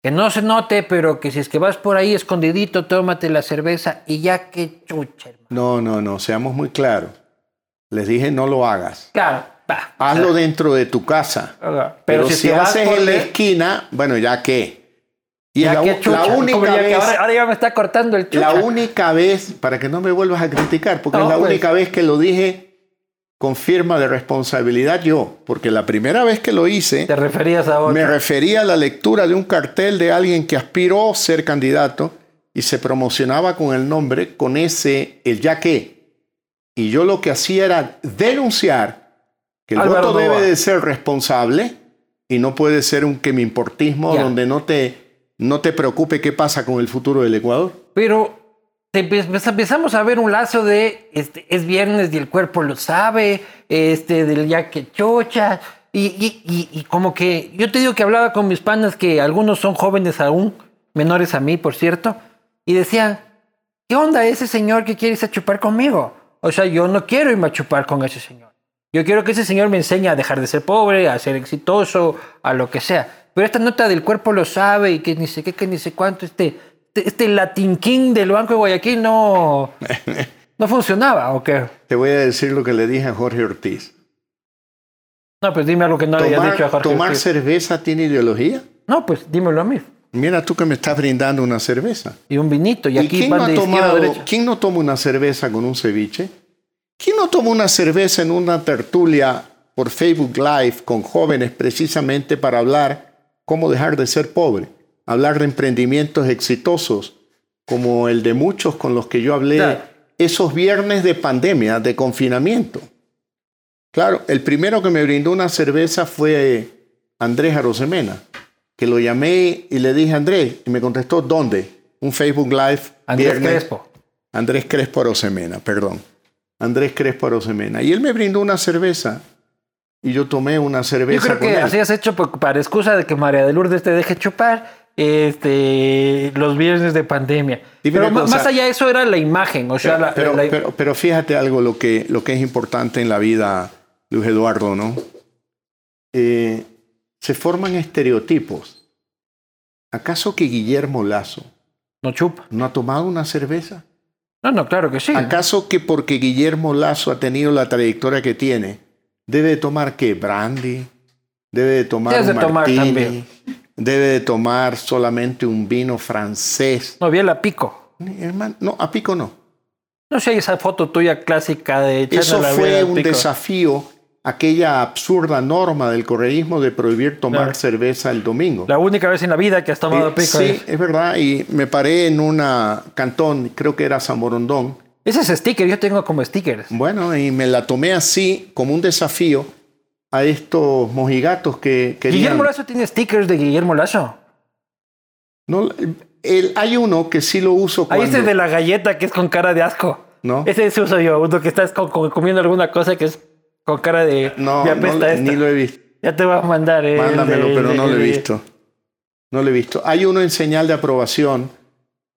que no se note, pero que si es que vas por ahí escondidito, tómate la cerveza y ya que chucha, hermano. No, no, no, seamos muy claros. Les dije no lo hagas. Claro. Hazlo dentro de tu casa. Pero, Pero, si, si, que haces en la esquina, bueno, ya qué. Y ya la, que chucha, única ya que vez, ahora, ahora ya me está cortando el chucha. la única vez, para que no me vuelvas a criticar, porque No, es la pues. única vez que lo dije con firma de responsabilidad yo, porque la primera vez que lo hice, Te referías a. Me refería a la lectura de un cartel de alguien que aspiró a ser candidato y se promocionaba con el nombre, con ese, el ya que. Y yo lo que hacía era denunciar que el Álvaro voto debe de ser responsable y no puede ser un que me importismo donde no te, no te preocupe qué pasa con el futuro del Ecuador. Pero empezamos a ver un lazo de este, es viernes y el cuerpo lo sabe, este, del ya que chocha. Y- y como que yo te digo que hablaba con mis panas que algunos son jóvenes aún, menores a mí, por cierto, y decían, ¿qué onda ese señor que quiere irse a chupar conmigo? O sea, yo no quiero irme a chupar con ese señor. Yo quiero que ese señor me enseñe a dejar de ser pobre, a ser exitoso, a lo que sea. Pero esta nota del cuerpo lo sabe y que ni sé qué, que ni sé cuánto, este, este, este Latin King del Banco de Guayaquil no, no funcionaba, ¿o qué? Te voy a decir lo que le dije a Jorge Ortiz. No, pues dime algo que no le hayas dicho a Jorge. tomar Ortiz. cerveza tiene ideología. No, pues dímelo a mí. Mira tú que me estás brindando una cerveza. Y un vinito, y ¿Y aquí quién no, van ha de tomado, derecha. quién no toma una cerveza con un ceviche? ¿Quién no toma una cerveza en una tertulia por Facebook Live con jóvenes precisamente para hablar cómo dejar de ser pobre? Hablar de emprendimientos exitosos como el de muchos con los que yo hablé Claro. esos viernes de pandemia, de confinamiento. Claro, el primero que me brindó una cerveza fue Andrés Arosemena, que lo llamé y le dije, Andrés, y me contestó, ¿dónde? Un Facebook Live. Andrés viernes. Crespo. Andrés Crespo Arosemena, perdón. Andrés Crespo Arosemena. Y él me brindó una cerveza y yo tomé una Yo cerveza creo con que él. así has hecho por- para excusa de que María de Lourdes te deje chupar este, los viernes de pandemia. Dime Pero más allá de eso era la imagen. O sea, Pero, la- pero, la- pero- pero fíjate algo, lo que, lo que es importante en la vida, Luis Eduardo, ¿no? Eh, se forman estereotipos. ¿Acaso que Guillermo Lazo no chupa. no ha tomado una cerveza? No, no, claro que sí. ¿Acaso que porque Guillermo Lazo ha tenido la trayectoria que tiene, debe de tomar qué? Brandy, debe de tomar Debes un de tomar martini, también. Debe de tomar solamente un vino francés. No, bien la pico. Hermano, no, a pico no. No sé, esa foto tuya clásica de Eso la fue un pico. desafío, aquella absurda norma del correísmo de prohibir tomar Claro. cerveza el domingo. La única vez en la vida que has tomado Eh, pico. sí, es- es verdad, y me paré en una cantón, creo que era San Borondón, Ese es sticker, yo tengo como stickers. Bueno, y me la tomé así, como un desafío a estos mojigatos que querían... Guillermo Lazo tiene stickers de Guillermo Lazo. No, el- hay uno que sí lo uso Ahí cuando... ese de la galleta que es con cara de asco. ¿No? Ese sí uso yo, uno que estás co- co- comiendo alguna cosa que es con cara de... No, no, ni lo he visto. Ya te voy a mandar. eh, el Mándamelo, de- pero no lo he visto. No lo he visto. Hay uno en señal de aprobación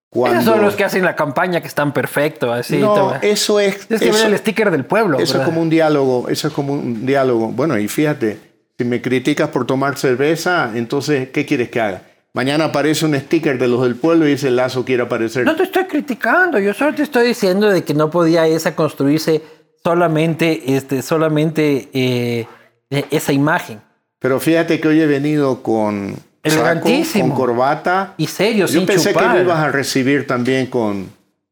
cuando... Esos son los que hacen la campaña que están perfectos, así. No, eso es... Tienes que eso- ver el sticker del pueblo. Eso es como un diálogo, eso es como un diálogo. Bueno, y fíjate, si me criticas por tomar cerveza, entonces, ¿qué quieres que haga? Mañana aparece un sticker de los del pueblo y dice Lazo quiere aparecer. No te estoy criticando, yo solo te estoy diciendo de que no podía esa construirse solamente, este, solamente eh, eh, esa imagen. Pero fíjate que hoy he venido con Elegantísimo. con corbata. Y serio, Yo sin pensé chupar. que me ibas a recibir también con,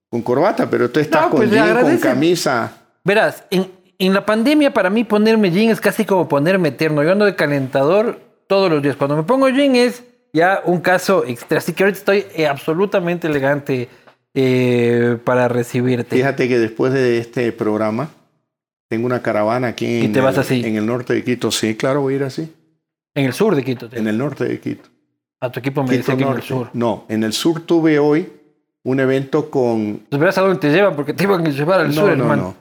con corbata, pero tú estás No, con pues, jean, con camisa. Verás, en, en la pandemia para mí ponerme jean es casi como ponerme eterno. Yo ando de calentador todos los días. Cuando me pongo jean es ya un caso extra. Así que ahorita estoy eh, absolutamente elegante eh, para recibirte. Fíjate que después de este programa tengo una caravana aquí Y en, te vas el, así. en el norte de Quito. Sí, claro, voy a ir así. En el sur de Quito. te- En el norte de Quito. A tu equipo me Quito dice que en el sur. No, en el sur tuve hoy un evento con... Pues verás a dónde te llevan porque te iban a llevar al no, sur, no, hermano. no.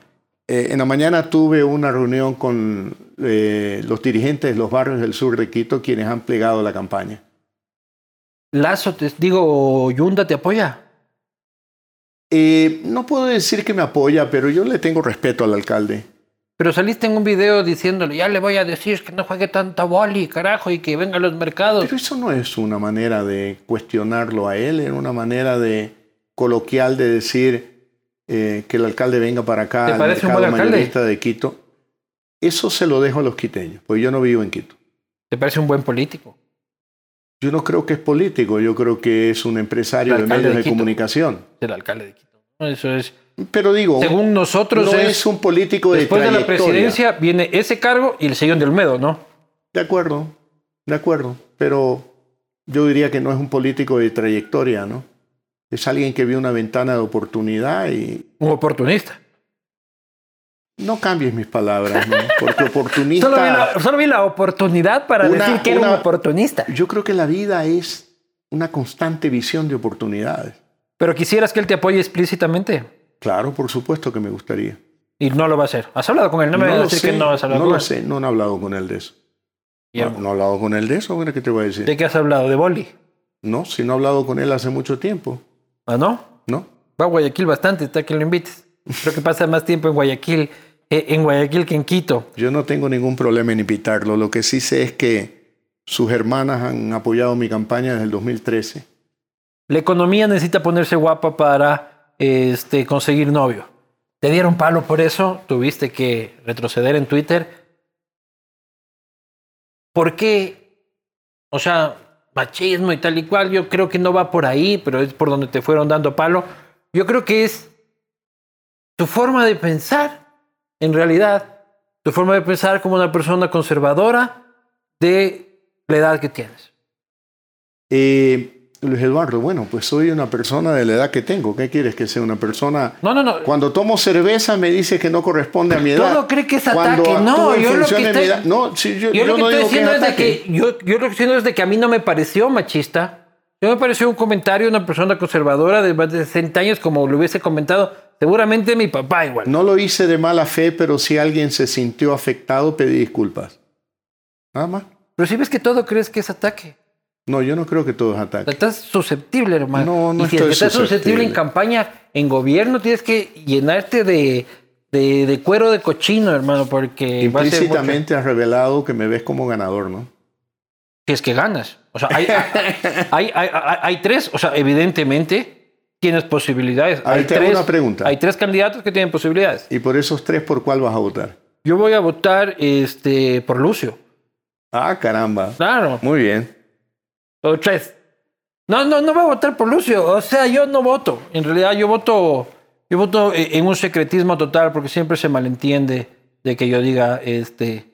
Eh, en la mañana tuve una reunión con eh, los dirigentes de los barrios del sur de Quito, quienes han plegado la campaña. Lazo, te digo, Yunda te apoya. Eh, no puedo decir que me apoya, pero yo le tengo respeto al alcalde. Pero saliste en un video diciéndole, ya le voy a decir que no juegue tanta boli, carajo, y que venga a los mercados. Pero eso no es una manera de cuestionarlo a él, es una manera de coloquial de decir eh, que el alcalde venga para acá ¿Te al parece un mercado buen alcalde? mayorista de Quito. Eso se lo dejo a los quiteños, porque yo no vivo en Quito. ¿Te parece un buen político? Yo no creo que es político, yo creo que es un empresario de medios de de, comunicación. El alcalde de Quito. Eso es. Pero digo, Según nosotros, no es, es un político de después de la trayectoria. presidencia viene ese cargo y el sillón de Olmedo, ¿no? De acuerdo, de acuerdo, pero yo diría que no es un político de trayectoria, ¿no? Es alguien que vio una ventana de oportunidad y Un oportunista. no cambies mis palabras, ¿no? Porque oportunista... Solo vi, la, solo vi la oportunidad para Una- decir que era un oportunista. Yo creo que la vida es una constante visión de oportunidades. Pero quisieras que él te apoye explícitamente. Claro, por supuesto que me gustaría. Y no lo va a hacer. ¿Has hablado con él? No me no vas a decir sé, que no has hablado no con lo él. sé, no he hablado con él de eso. No, no he hablado con él de eso, ¿qué te voy a decir? ¿De qué has hablado? ¿De boli? No, si no he hablado con él hace mucho tiempo. ¿Ah, no? No. Va a Guayaquil bastante, está que lo invites. Creo que pasa más tiempo en Guayaquil, eh, en Guayaquil que en Quito. Yo no tengo ningún problema en invitarlo. Lo que sí sé es que sus hermanas han apoyado mi campaña desde el 2013. La economía necesita ponerse guapa para este, conseguir novio. Te dieron palo por eso, tuviste que retroceder en Twitter. ¿Por qué? O sea, machismo y tal y cual, yo creo que no va por ahí, pero es por donde te fueron dando palo. Yo creo que es tu forma de pensar, en realidad, tu forma de pensar como una persona conservadora de la edad que tienes. Eh, Luis Eduardo, bueno, pues soy una persona de la edad que tengo. ¿Qué quieres que sea una persona? No, no, no. Cuando tomo cerveza me dice que no corresponde a mi edad. Todo cree que es ataque. No, yo lo que estoy, no, sí, yo, yo, yo lo que no estoy digo que diciendo es es de que yo, yo lo que estoy diciendo es de que a mí no me pareció machista. Yo me pareció un comentario de una persona conservadora de más de 60 años, como lo hubiese comentado seguramente mi papá igual. No lo hice de mala fe, pero si alguien se sintió afectado, pedí disculpas. Nada más. Pero si ves que todo crees que es ataque. No, yo no creo que todo es ataque. Estás susceptible, hermano. No, no y si estoy estás susceptible en susceptible. campaña, en gobierno, tienes que llenarte de, de, de cuero de cochino, hermano, porque mucho- Implícitamente has revelado que me ves como ganador, ¿no? Si es que ganas. O sea, hay, hay, hay, tres, o sea, evidentemente tienes posibilidades. Ahí hay te hago tres, una pregunta. Hay tres candidatos que tienen posibilidades. Y por esos tres, ¿por cuál vas a votar? Yo voy a votar este, por Lucio. Ah, caramba. Claro, Muy bien. O tres. No, no, no voy a votar por Lucio. O sea, yo no voto. En realidad, yo voto, yo voto eh, en un secretismo total porque siempre se malentiende de que yo diga este,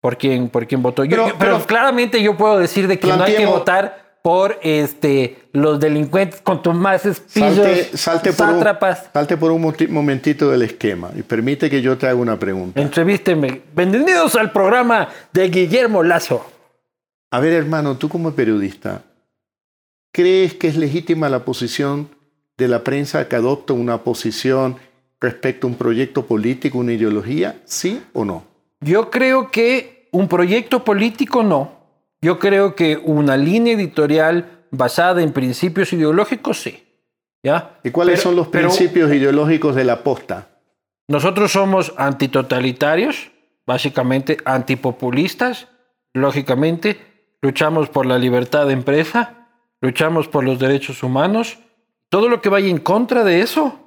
por quién, por quién voto. Yo- Pero- yo- pero, pero- claramente yo puedo decir de que no hay que votar por este, los delincuentes contumaces, pillos, Salte, salte, por un, sátrapas. salte por un momentito del esquema y permite que yo te haga una pregunta. Entrevísteme. Bienvenidos al programa de Guillermo Lazo. A ver, hermano, tú como periodista, ¿crees que es legítima la posición de la prensa que adopta una posición respecto a un proyecto político, una ideología? ¿Sí o no? Yo creo que un proyecto político no. Yo creo que una línea editorial basada en principios ideológicos sí. ¿Ya? ¿Y cuáles Pero- son los pero principios ideológicos de la posta? Nosotros somos antitotalitarios, básicamente antipopulistas, lógicamente. Luchamos por la libertad de empresa, luchamos por los derechos humanos. Todo lo que vaya en contra de eso,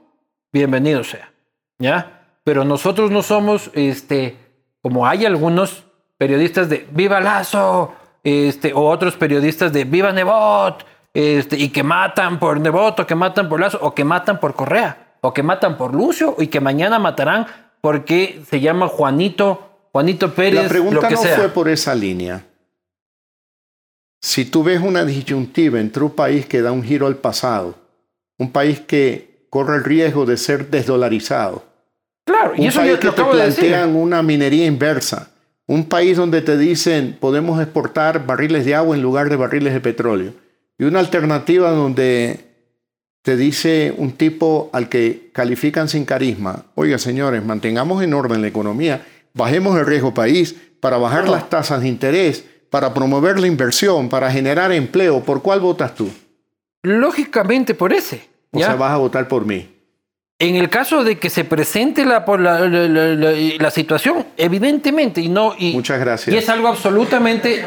bienvenido sea. ¿Ya? Pero nosotros no somos, este, como hay algunos periodistas de Viva Lazo, este, o otros periodistas de Viva Nebot, este, y que matan por Nebot, o que matan por Lazo, o que matan por Correa, o que matan por Lucio, y que mañana matarán porque se llama Juanito, Juanito Pérez, La pregunta lo que no sea. fue por esa línea. Si tú ves una disyuntiva entre un país que da un giro al pasado, un país que corre el riesgo de ser desdolarizado, Claro, y un eso país yo que te de plantean una minería inversa, un país donde te dicen podemos exportar barriles de agua en lugar de barriles de petróleo, y una alternativa donde te dice un tipo al que califican sin carisma, oiga señores, mantengamos en orden la economía, bajemos el riesgo país para bajar No. las tasas de interés, para promover la inversión, para generar empleo, ¿por cuál votas tú? Lógicamente por ese. O ¿ya? sea, vas a votar por mí. En el caso de que se presente la, la, la- la- situación, evidentemente, y no. Y, Muchas gracias. Y es algo absolutamente.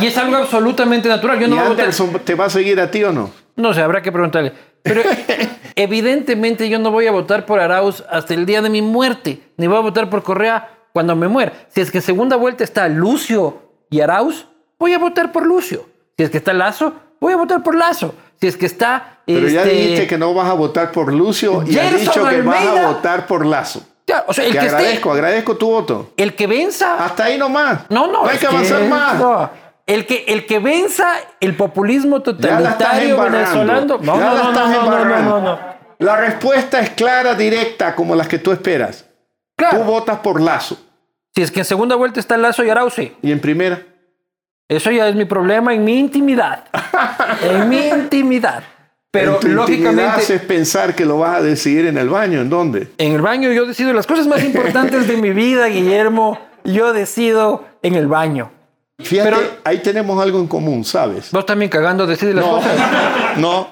Y es algo absolutamente natural. Yo no ¿Y voy a votar- Anderson te va a seguir a ti o no? No sé, habrá que preguntarle. Pero evidentemente yo no voy a votar por Arauz hasta el día de mi muerte, ni voy a votar por Correa cuando me muera. Si es que en segunda vuelta está Lucio y Arauz, voy a votar por Lucio. Si es que está Lazo, voy a votar por Lazo. Si es que está... Pero ya este, dijiste que no vas a votar por Lucio y has dicho que vas a votar por Lazo. ya, o sea, el Te que esté- agradezco, agradezco tu voto. el que venza... Hasta ahí nomás. No, no. hay es que avanzar más. no. El que, el que venza el populismo totalitario venezolano... No, Ya no, no, no, no, no, no, no. La respuesta es clara, directa, como las que tú esperas. Claro. Tú votas por Lazo. Si es que en segunda vuelta está Lazo y Arauz, sí. Y en primera, Eso ya es mi problema en mi intimidad. en mi intimidad. Pero en tu lógicamente, haces pensar que lo vas a decidir en el baño. ¿En dónde? en el baño yo decido las cosas más importantes de mi vida, Guillermo. Yo decido en el baño. Fíjate, ahí tenemos algo en común, ¿sabes? Vos también cagando decir las No, cosas. no,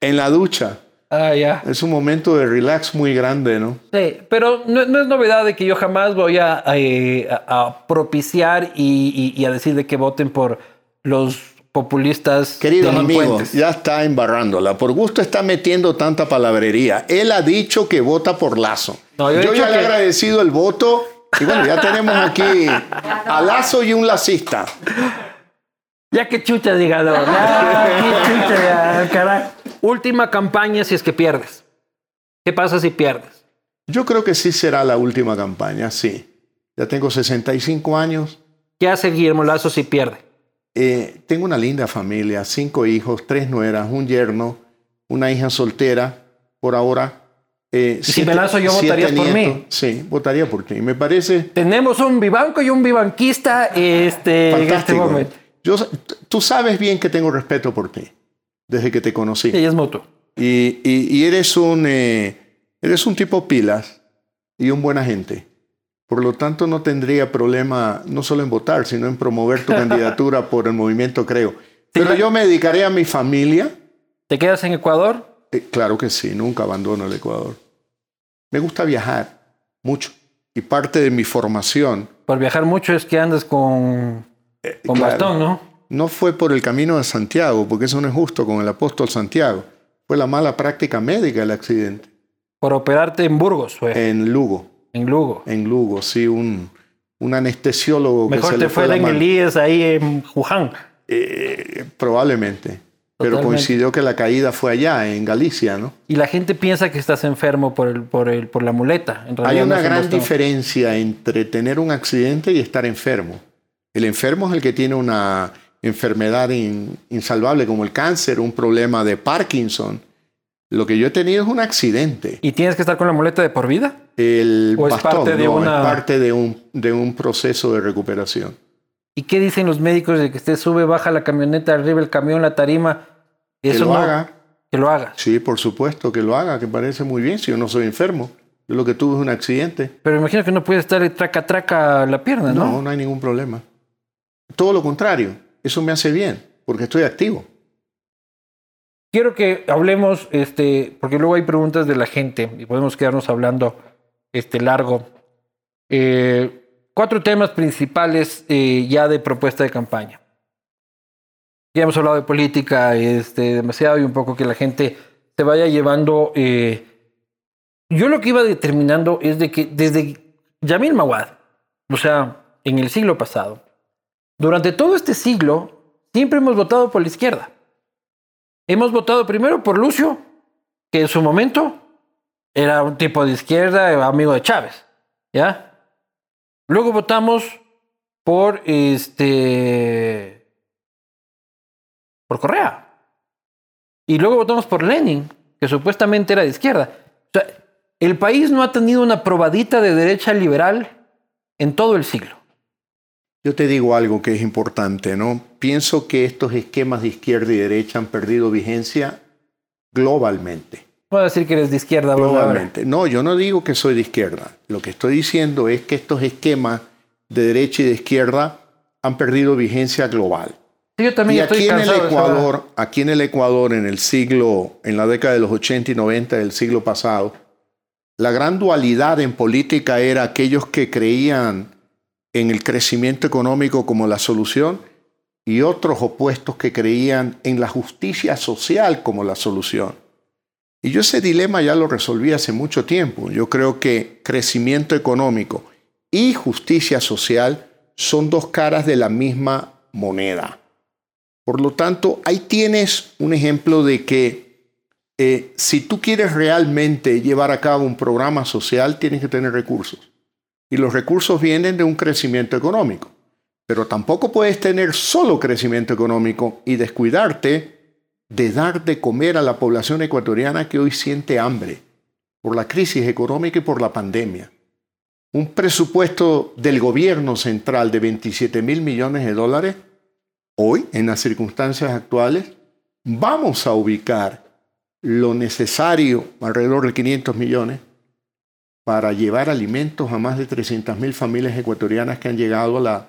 en la ducha. Ah, ya. Es un momento de relax muy grande, ¿no? Sí, pero no, no es novedad de que yo jamás voy a, eh, a- a propiciar y, y- y a decir de que voten por los populistas Queridos amigos, delincuentes. ya está embarrándola. Por gusto está metiendo tanta palabrería. Él ha dicho que vota por Lazo. No, yo ya le he agradecido el voto. Y bueno, ya tenemos aquí a Lazo y un lacista. Ya que chucha diga, no, ya que chucha, ya, caray. Última campaña si es que pierdes. ¿Qué pasa si pierdes? Yo creo que sí será la última campaña, sí. Ya tengo 65 años. ¿Qué hace Guillermo Lazo si pierde? Eh, tengo una linda familia, cinco hijos, tres nueras, un yerno, una hija soltera, por ahora. Eh, si me lanzo yo, votarías por mí. nietos. Sí, votaría por ti. Me parece Tenemos un vivanco y un vivanquista este, en este fantástico. momento. Yo, tú sabes bien que tengo respeto por ti, desde que te conocí. Y es mutuo. Y, y- y eres, un, eh, eres un tipo pilas y un buena gente. Por lo tanto, no tendría problema no solo en votar, sino en promover tu candidatura por el movimiento Creo. Pero yo me dedicaré a mi familia. ¿Te quedas en Ecuador? Eh, claro que sí, nunca abandono el Ecuador. Me gusta viajar mucho. Y parte de mi formación Por viajar mucho es que andas con, con claro. bastón, ¿no? No fue por el camino de Santiago, porque eso no es justo con el apóstol Santiago. Fue la mala práctica médica el accidente. Por operarte en Burgos, fue. En Lugo. en Lugo. en Lugo, sí, un, un anestesiólogo que Mejor se te fue fue la en el IES ahí en Wuhan. Eh, probablemente. Pero coincidió que la caída fue allá, en Galicia, ¿no? Y la gente piensa que estás enfermo por, el, por, el, por la muleta. En Hay realidad una gran diferencia entre tener un accidente y estar enfermo. El enfermo es el que tiene una enfermedad in- insalvable como el cáncer, un problema de Parkinson. Lo que yo he tenido es un accidente. ¿Y tienes que estar con la muleta de por vida? El ¿O es bastón parte de no, una- es parte de un, de un proceso de recuperación. ¿Y qué dicen los médicos de que usted sube, baja la camioneta, arriba el camión, la tarima? Que Eso lo no- haga. Que lo hagas. Sí, por supuesto que lo haga, que parece muy bien si yo no soy enfermo. Yo lo que tuve es un accidente. Pero imagino que no puede estar traca traca la pierna, ¿no? No, no hay ningún problema. Todo lo contrario, eso me hace bien, porque estoy activo. Quiero que hablemos, este, porque luego hay preguntas de la gente y podemos quedarnos hablando este, largo. Eh, cuatro temas principales eh, ya de propuesta de campaña. Ya hemos hablado de política este, demasiado y un poco que la gente se vaya llevando. eh, yo lo que iba determinando es de que desde Yamil Mawad, o sea, en el siglo pasado, durante todo este siglo, siempre hemos votado por la izquierda. Hemos votado primero por Lucio, que en su momento era un tipo de izquierda, amigo de Chávez, ¿ya? Luego votamos por este por Correa. Y luego votamos por Lenin, que supuestamente era de izquierda. O sea, el país no ha tenido una probadita de derecha liberal en todo el siglo. Yo te digo algo que es importante, ¿no? Pienso que estos esquemas de izquierda y derecha han perdido vigencia globalmente. A decir que eres de izquierda. Globalmente. No, yo no digo que soy de izquierda. Lo que estoy diciendo es que estos esquemas de derecha y de izquierda han perdido vigencia global. Sí, yo también Y estoy aquí en el. Ecuador, aquí en el Ecuador, en el siglo, en la década de los 80 y 90 del siglo pasado, la gran dualidad en política era aquellos que creían en el crecimiento económico como la solución y otros opuestos que creían en la justicia social como la solución. Y yo ese dilema ya lo resolví hace mucho tiempo. Yo creo que crecimiento económico y justicia social son dos caras de la misma moneda. Por lo tanto, ahí tienes un ejemplo de que eh, si tú quieres realmente llevar a cabo un programa social, tienes que tener recursos. Y los recursos vienen de un crecimiento económico. Pero tampoco puedes tener solo crecimiento económico y descuidarte de dar de comer a la población ecuatoriana que hoy siente hambre por la crisis económica y por la pandemia. Un presupuesto del gobierno central de 27 mil millones de dólares hoy, en las circunstancias actuales, vamos a ubicar lo necesario, alrededor de 500 millones, para llevar alimentos a más de 300.000 familias ecuatorianas que han llegado a la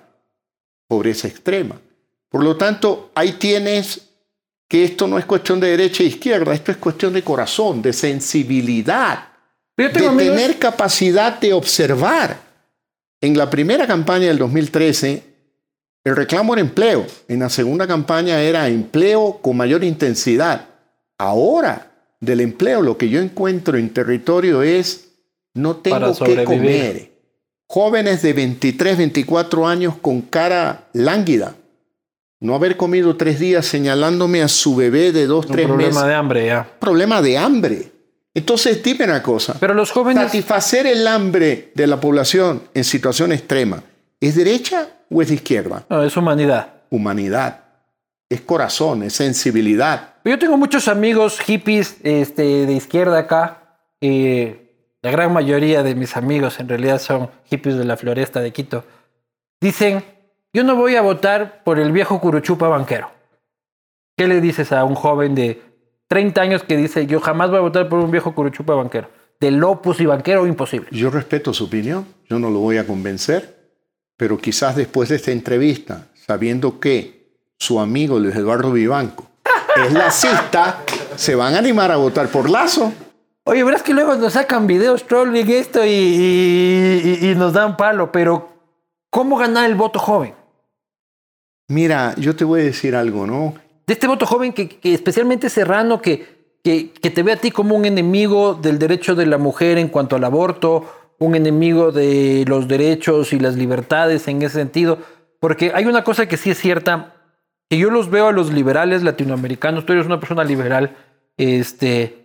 pobreza extrema. Por lo tanto, ahí tienes que esto no es cuestión de derecha e izquierda, esto es cuestión de corazón, de sensibilidad, de tener capacidad de observar. En la primera campaña del 2013, el reclamo era empleo, en la segunda campaña era empleo con mayor intensidad. Ahora, del empleo, lo que yo encuentro en territorio es no tengo que comer. Jóvenes de 23, 24 años con cara lánguida. No haber comido tres días señalándome a su bebé de dos, tres meses. Problema de hambre, ya. Problema de hambre. Entonces, dime una cosa. Pero los jóvenes. Satisfacer el hambre de la población en situación extrema, ¿es derecha o es de izquierda? No, es humanidad. Humanidad. Es corazón, es sensibilidad. Yo tengo muchos amigos hippies este, de izquierda acá. Eh, la gran mayoría de mis amigos en realidad son hippies de la floresta de Quito, dicen, yo no voy a votar por el viejo curuchupa banquero. ¿Qué le dices a un joven de 30 años que dice, yo jamás voy a votar por un viejo curuchupa banquero? Del opus y banquero, imposible. Yo respeto su opinión, yo no lo voy a convencer, pero quizás después de esta entrevista, sabiendo que su amigo Luis Eduardo Vivanco es lacista, se van a animar a votar por Lazo. Oye, verás que luego nos sacan videos trolling esto y, nos dan palo, pero ¿cómo ganar el voto joven? Mira, yo te voy a decir algo, ¿no? De este voto joven que, especialmente Serrano, que, que, que, te ve a ti como un enemigo del derecho de la mujer en cuanto al aborto, un enemigo de los derechos y las libertades en ese sentido. Porque hay una cosa que sí es cierta, que yo los veo a los liberales latinoamericanos, tú eres una persona liberal, este,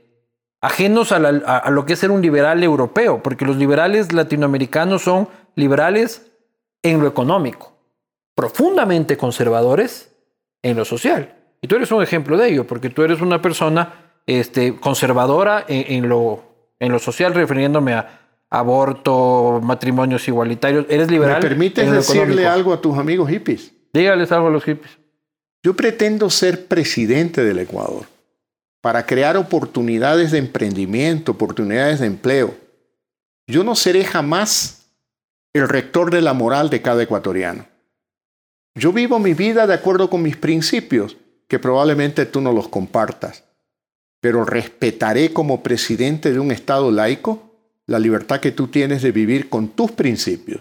ajenos a, lo que es ser un liberal europeo, porque los liberales latinoamericanos son liberales en lo económico, profundamente conservadores en lo social. Y tú eres un ejemplo de ello, porque tú eres una persona este, conservadora en, lo, en lo social, refiriéndome a aborto, matrimonios igualitarios. Eres liberal. ¿Me permites decirle algo a tus amigos hippies? Dígales algo a los hippies. Yo pretendo ser presidente del Ecuador para crear oportunidades de emprendimiento, oportunidades de empleo. Yo no seré jamás el rector de la moral de cada ecuatoriano. Yo vivo mi vida de acuerdo con mis principios, que probablemente tú no los compartas, pero respetaré como presidente de un Estado laico la libertad que tú tienes de vivir con tus principios.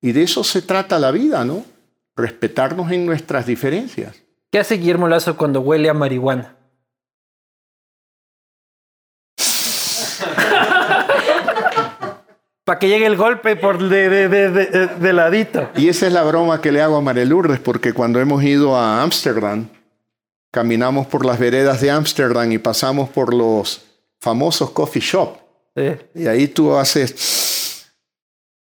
Y de eso se trata la vida, ¿no? Respetarnos en nuestras diferencias. ¿Qué hace Guillermo Lazo cuando huele a marihuana? Para que llegue el golpe por de, de, ladito. Y esa es la broma que le hago a María Lourdes, porque cuando hemos ido a Ámsterdam, caminamos por las veredas de Ámsterdam y pasamos por los famosos coffee shop. Y ahí tú haces...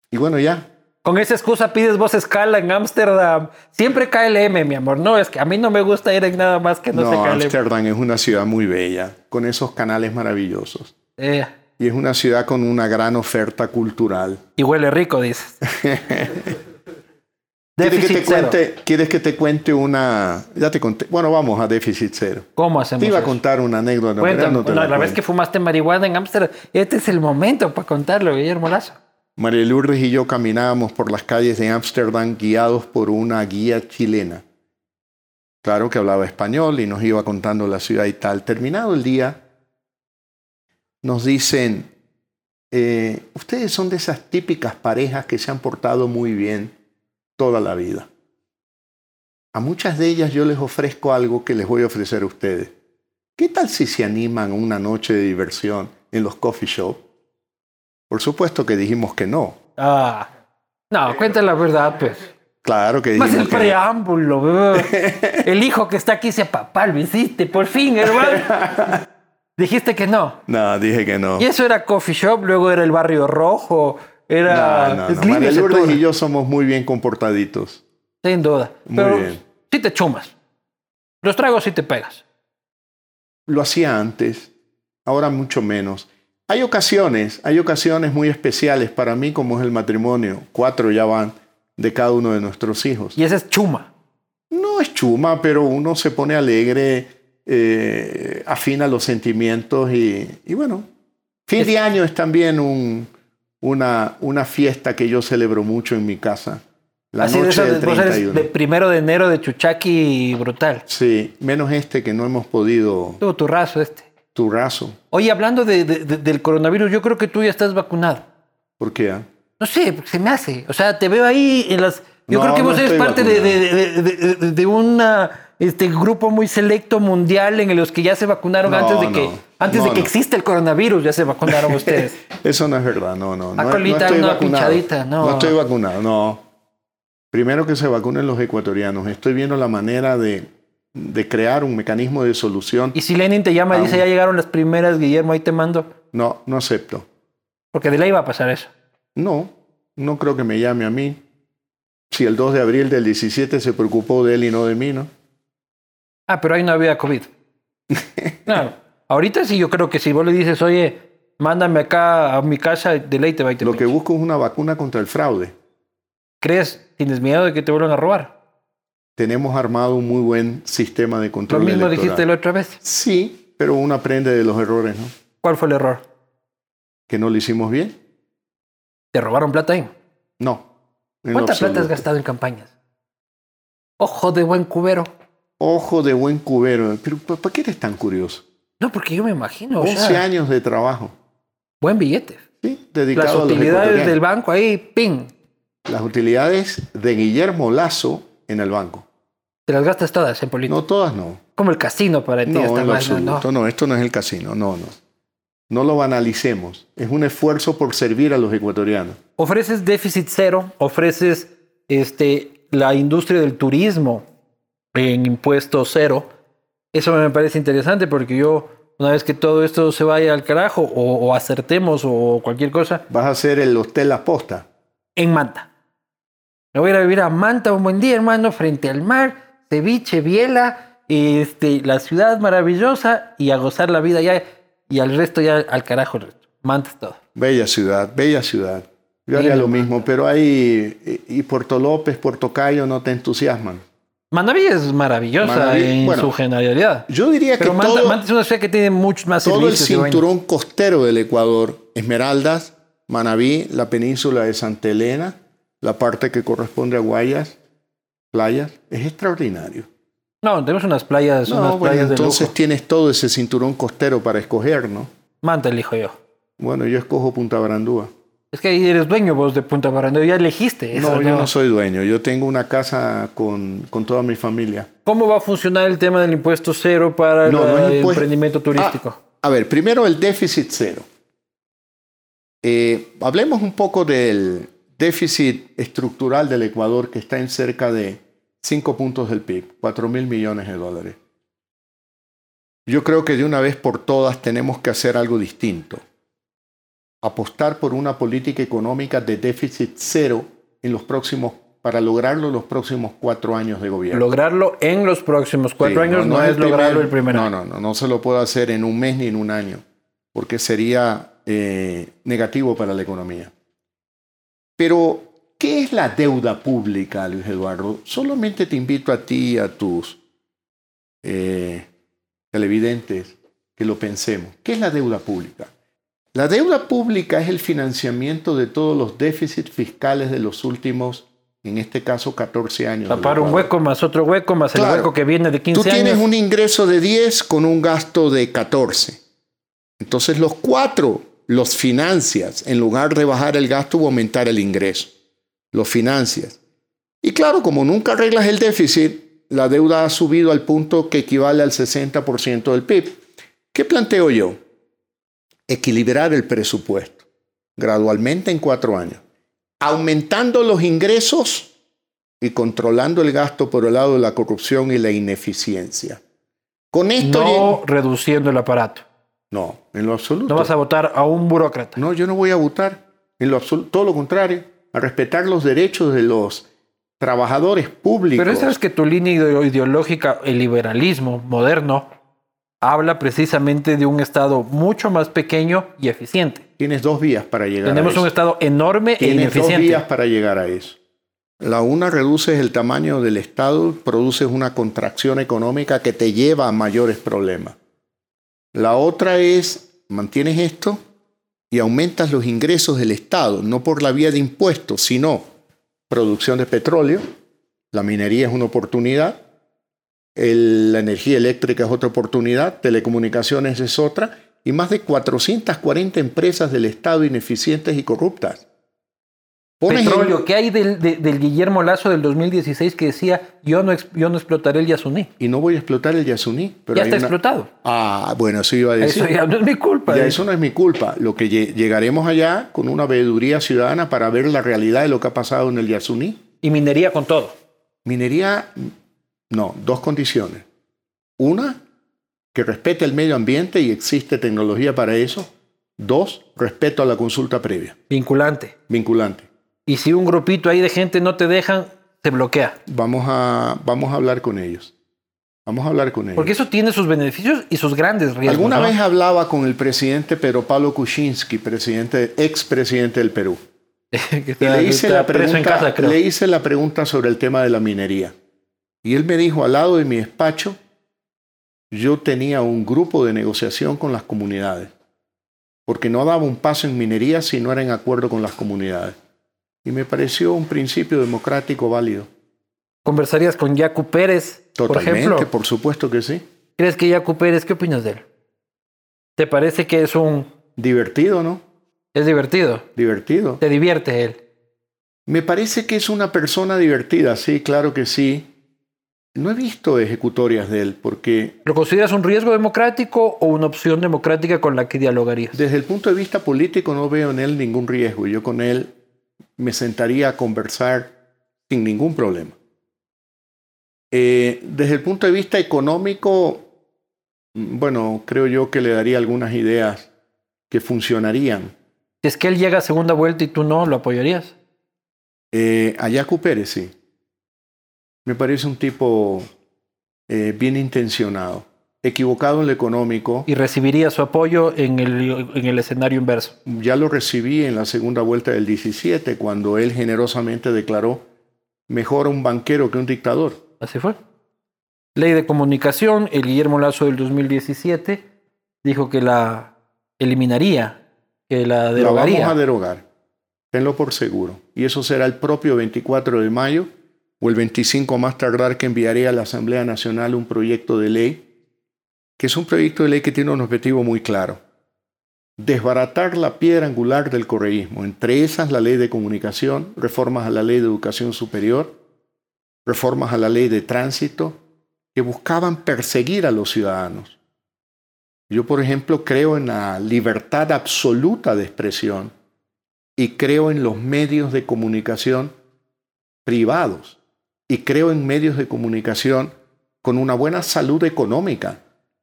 Y bueno, ya. Con esa excusa pides voz escala en Ámsterdam. Siempre KLM, mi amor. No, es que a mí no me gusta ir en nada más que no, no sé Ámsterdam es una ciudad muy bella, con esos canales maravillosos. Eh. Y es una ciudad con una gran oferta cultural. Y huele rico, dices. ¿Quieres que, te cuente, ¿Quieres que te cuente una...? Ya te conté. Bueno, vamos a déficit cero. ¿Cómo hacemos Te iba a contar una anécdota. no te la, vez que fumaste marihuana en Ámsterdam, este es el momento para contarlo, Guillermo Lazo. María Lourdes y yo caminábamos por las calles de Ámsterdam guiados por una guía chilena. Claro que hablaba español y nos iba contando la ciudad y tal. Terminado el día, nos dicen, eh, ustedes son de esas típicas parejas que se han portado muy bien toda la vida. A muchas de ellas yo les ofrezco algo que les voy a ofrecer a ustedes. ¿Qué tal si se animan a una noche de diversión en los coffee shops? Por supuesto que dijimos que no. Ah, no, cuenta la verdad, pues. Claro que dijimos Más el preámbulo, El hijo que está aquí se papá, lo hiciste, por fin, hermano. Dijiste que no. No, dije que no. Y eso era coffee shop, luego era el barrio rojo, era. No, no, no. María Lourdes y yo somos muy bien comportaditos. Sin duda. Muy bien. Sí te chumas. Los tragos sí te pegas. Lo hacía antes, ahora mucho menos. Hay ocasiones, hay ocasiones muy especiales para mí, como es el matrimonio. Cuatro ya van de cada uno de nuestros hijos. Y esa es chuma. No es chuma, pero uno se pone alegre eh, afina los sentimientos y, bueno, fin de año es también un, una, una fiesta que yo celebro mucho en mi casa. La Así de noche eso, del vos eres 31. de primero de enero de Chuchaki brutal. Sí, menos este que no hemos podido tu raso este. tu raso. Oye, hablando de- de- de- del coronavirus, yo creo que tú ya estás vacunado. ¿Por qué? ah? No sé, se me hace. O sea, te veo ahí en las. Yo No, creo que no vos eres parte de, de, de, de- de una este grupo muy selecto mundial en los que ya se vacunaron No, antes de que antes No, de que exista el coronavirus, ya se vacunaron ustedes. Eso no es verdad, no, no. No, colita, estoy una pinchadita, no. No estoy vacunado, no. Primero que se vacunen los ecuatorianos. Estoy viendo la manera de, de crear un mecanismo de solución. y si Lenin te llama y dice, ya llegaron las primeras, Guillermo, ahí te mando. No, no acepto. Porque de ley va a pasar eso. No, no creo que me llame a mí. Si el 2 de abril del 17 se preocupó de él y no de mí, ¿no? Ah, pero ahí no había COVID. Claro. Ahorita sí, yo creo que si vos le dices, oye, mándame acá a mi casa, de ley te va y te Lo que busco es una vacuna contra el fraude. ¿Crees? ¿Tienes miedo de que te vuelvan a robar? Tenemos armado un muy buen sistema de Lo control mismo electoral. dijiste la otra vez. Sí, pero uno aprende de los errores, ¿no? ¿Cuál fue el error? Que no lo hicimos bien. ¿Te robaron plata ahí? No. lo ¿Cuánta plata has gastado en campañas? Ojo de buen cubero. Ojo de buen cubero. Pero ¿por por qué eres tan curioso? No, porque yo me imagino. o 11 sea, años de trabajo. buen billete. ¿sí? Las Dedicado a los utilidades del banco ahí, ping. Las utilidades de Guillermo Lazo en el banco. Te las gastas todas en política. No, todas no. Como el casino para ti. No, esta en lo absoluto. ¿no? No, esto no es el casino. No, no. No lo banalicemos. Es un esfuerzo por servir a los ecuatorianos. Ofreces déficit cero, ofreces este, la industria del turismo en impuesto cero. Eso me parece interesante porque yo, una vez que todo esto se vaya al carajo o, o acertemos o cualquier cosa, Vas a hacer el Hostel La Posta. en Manta. Me voy a ir a vivir a Manta un buen día, hermano, frente al mar, ceviche, biela, este, la ciudad maravillosa y a gozar la vida ya. Y al resto ya al carajo el resto. Manta es todo. Bella ciudad, bella ciudad. Yo haría lo mismo, pero ahí y Puerto López, Puerto Cayo no te entusiasman. Manaví es maravillosa Manaví, en bueno, su generalidad. Yo diría Pero que Manta, todo, Manta es una ciudad que tiene muchos más todo el cinturón costero del Ecuador, Esmeraldas, Manabí, la península de Santa Elena, la parte que corresponde a Guayas, playas, es extraordinario. No, tenemos unas playas, No, unas bueno, playas de entonces lujo. tienes todo ese cinturón costero para escoger, ¿no? Manta elijo yo. Bueno, yo escojo Punta Barandúa. Es que ahí eres dueño vos de Punta Barandeo, ya elegiste. eso, No, yo no soy dueño. Yo tengo una casa con, con toda mi familia. ¿Cómo va a funcionar el tema del impuesto cero para No, el no emprendimiento turístico? Ah, a ver, primero el déficit cero. Eh, hablemos un poco del déficit estructural del Ecuador que está en cerca de 5 puntos del PIB, 4 mil millones de dólares. Yo creo que de una vez por todas tenemos que hacer algo distinto. Apostar por una política económica de déficit cero en los próximos, para lograrlo en los próximos cuatro años de gobierno. Lograrlo en los próximos cuatro Sí, años no, es lograrlo el primer no, año. No, no, no se lo puedo hacer en un mes ni en un año, porque sería eh, negativo para la economía. Pero, ¿qué es la deuda pública, Luis Eduardo? Solamente te invito a ti y a tus eh, televidentes que lo pensemos. ¿Qué es la deuda pública? La deuda pública es el financiamiento de todos los déficits fiscales de los últimos, en este caso, 14 años. Tapar un hueco más otro hueco más el hueco que viene de 15 Tú tienes años. un ingreso de 10 con un gasto de 14. Entonces los cuatro los financias en lugar de bajar el gasto o aumentar el ingreso. Los financias. Y claro, como nunca arreglas el déficit, la deuda ha subido al punto que equivale al 60% del PIB. ¿Qué planteo yo? Equilibrar el presupuesto gradualmente en cuatro años, aumentando los ingresos y controlando el gasto por el lado de la corrupción y la ineficiencia. Con esto... no reduciendo el aparato. No, en lo absoluto. No vas a votar a un burócrata. No, yo no voy a votar. En lo absoluto, todo lo contrario, a respetar los derechos de los trabajadores públicos. Pero sabes que tu línea ideo- ideológica, el liberalismo moderno, habla precisamente de un Estado mucho más pequeño y eficiente. Tienes dos vías para llegar Tenemos a un eso. Estado enorme e Tienes dos ineficiente. vías para llegar a eso. La una reduces el tamaño del Estado, produces una contracción económica que te lleva a mayores problemas. La otra es, mantienes esto y aumentas los ingresos del Estado, no por la vía de impuestos, sino producción de petróleo, la minería es una oportunidad, el- la energía eléctrica es otra oportunidad, telecomunicaciones es otra, y más de 440 empresas del Estado ineficientes y corruptas. Pones en- Petróleo, ¿qué hay del, de- del Guillermo Lazo del 2016 que decía yo no, yo no explotaré el Yasuní? y no voy a explotar el Yasuní. Pero Ya está una- explotado. Ah, bueno, eso iba a decir. Eso ya no es mi culpa. Ya ¿eh? eso no es mi culpa. Lo que lle- llegaremos allá con una veeduría ciudadana para ver la realidad de lo que ha pasado en el Yasuní. Y minería con todo. Minería, no, dos condiciones. Una, que respete el medio ambiente y existe tecnología para eso. Dos, respeto a la consulta previa, Vinculante. vinculante. Y si un grupito ahí de gente no te dejan, se bloquea. Vamos a, vamos a hablar con ellos. Vamos a hablar con ellos. Porque eso tiene sus beneficios y sus grandes riesgos. Alguna ¿no? vez hablaba con el presidente Pedro Pablo Kuczynski, presidente, expresidente del Perú. que está- le hice, la pregunta, casa, le hice la pregunta sobre el tema de la minería. Y él me dijo, al lado de mi despacho, yo tenía un grupo de negociación con las comunidades, porque no daba un paso en minería si no era en acuerdo con las comunidades. Y me pareció un principio democrático válido. ¿Conversarías con Yacu Pérez, por Totalmente, ejemplo? por supuesto que sí. ¿Crees que Yacu Pérez, qué opinas de él? ¿Te parece que es un... Divertido, ¿no? es divertido? Divertido. ¿Te divierte él? Me parece que es una persona divertida, sí, claro que sí. No he visto ejecutorias de él, porque ¿Lo consideras un riesgo democrático o una opción democrática con la que dialogarías? Desde el punto de vista político no veo en él ningún riesgo. Yo con él me sentaría a conversar sin ningún problema. Eh, desde el punto de vista económico, bueno, creo yo que le daría algunas ideas que funcionarían. Si es que él llega a segunda vuelta y tú no, ¿lo apoyarías? Eh, a Yacu Pérez, sí. Me parece un tipo eh, bien intencionado, equivocado en lo económico. ¿Y recibirías su apoyo en el, en el escenario inverso? Ya lo recibí en la segunda vuelta del 17, cuando él generosamente declaró mejor un banquero que un dictador. Así fue. Ley de comunicación, el Guillermo Lazo del 2017 dijo que la eliminaría, que la La derogaría. vamos a derogar. Tenlo por seguro. Y eso será el propio 24 de mayo o el 25 más tardar que enviaré a la Asamblea Nacional un proyecto de ley, que es un proyecto de ley que tiene un objetivo muy claro. Desbaratar la piedra angular del correísmo, entre esas la ley de comunicación, reformas a la ley de educación superior, reformas a la ley de tránsito, que buscaban perseguir a los ciudadanos. Yo, por ejemplo, creo en la libertad absoluta de expresión y creo en los medios de comunicación privados y creo en medios de comunicación con una buena salud económica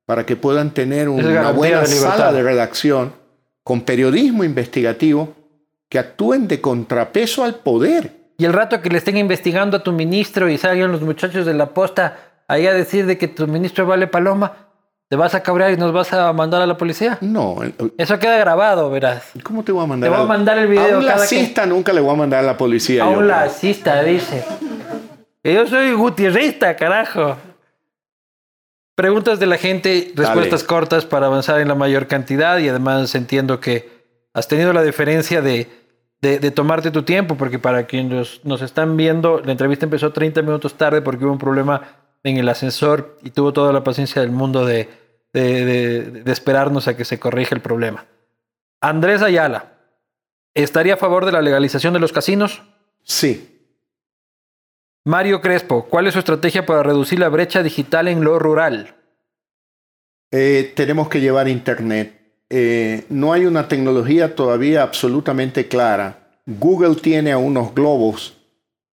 para que puedan tener una buena de sala de redacción con periodismo investigativo que actúen de contrapeso al poder. Y el rato que le estén investigando a tu ministro y salgan los muchachos de la posta ahí a decir de que tu ministro vale paloma, te vas a cabrear y nos vas a mandar a la policía. No, Eso queda grabado, verás. ¿cómo te voy a mandar? Te voy a mandar el video A un cada lacista nunca le voy a mandar a la policía. A yo, un pues. lacista, dice. Yo soy gutierrista, carajo. Preguntas de la gente, respuestas Dale. cortas para avanzar en la mayor cantidad y además entiendo que has tenido la deferencia de, de, de tomarte tu tiempo porque para quienes nos están viendo, la entrevista empezó 30 minutos tarde porque hubo un problema en el ascensor y tuvo toda la paciencia del mundo de, de, de- de esperarnos a que se corrija el problema. Andrés Ayala, ¿estaría a favor de la legalización de los casinos? Sí, Mario Crespo, ¿cuál es su estrategia para reducir la brecha digital en lo rural? Eh, tenemos que llevar Internet. Eh, no hay una tecnología todavía absolutamente clara. Google tiene unos globos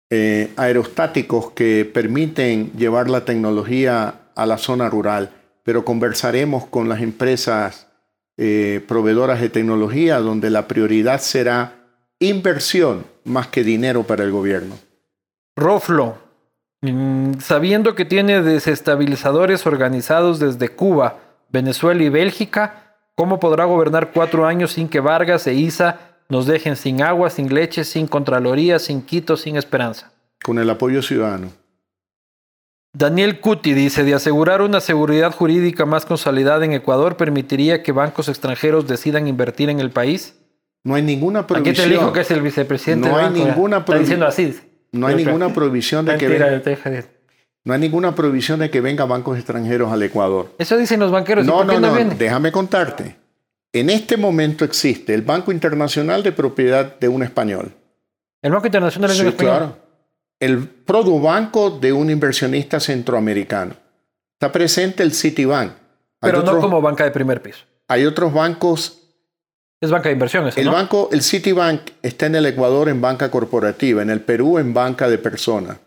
eh, aerostáticos que permiten llevar la tecnología a la zona rural, pero conversaremos con las empresas proveedoras de tecnología donde la prioridad será inversión más que dinero para el gobierno. Roflo, mm, sabiendo que tiene desestabilizadores organizados desde Cuba, Venezuela y Bélgica, ¿cómo podrá gobernar cuatro años sin que Vargas e Isa nos dejen sin agua, sin leche, sin Contraloría, sin Quito, sin esperanza? Con el apoyo ciudadano. Daniel Cuti dice, de asegurar una seguridad jurídica más consolidada en Ecuador, ¿permitiría que bancos extranjeros decidan invertir en el país? No hay ninguna Aquí prohibición. te dijo que es el vicepresidente No hay banco, ninguna Está diciendo así. No hay ninguna prohibición de que venga, de- no hay ninguna prohibición de que vengan bancos extranjeros al Ecuador. Eso dicen los banqueros. ¿y No, no, no, déjame contarte. En este momento existe el Banco Internacional de propiedad de un español. El Banco Internacional es Sí, español. claro. El Produbanco de un inversionista centroamericano. Está presente el Citibank. Hay, Pero no como banca de primer piso. hay otros bancos. Es banca de inversiones, El ¿no? banco, el Citibank está en el Ecuador en banca corporativa, en el Perú en banca de persona.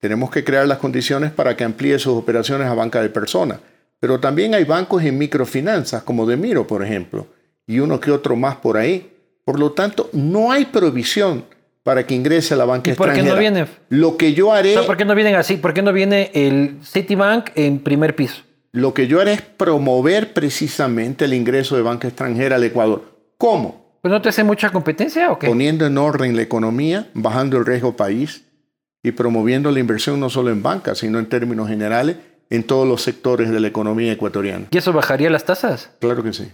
Tenemos que crear las condiciones para que amplíe sus operaciones a banca de persona. Pero también hay bancos en microfinanzas, como de Miro, por ejemplo, y uno que otro más por ahí. Por lo tanto, no hay provisión para que ingrese a la banca ¿Y por qué extranjera. no viene? Lo que yo haré, O sea, ¿Por qué no vienen así? ¿Por qué no viene el Citibank en primer piso? lo que yo haré es promover precisamente el ingreso de banca extranjera al Ecuador. ¿Cómo? ¿Pues no te hace mucha competencia o qué? Poniendo en orden la economía, bajando el riesgo país y promoviendo la inversión no solo en banca, sino en términos generales en todos los sectores de la economía ecuatoriana. ¿Y eso bajaría las tasas? Claro que sí.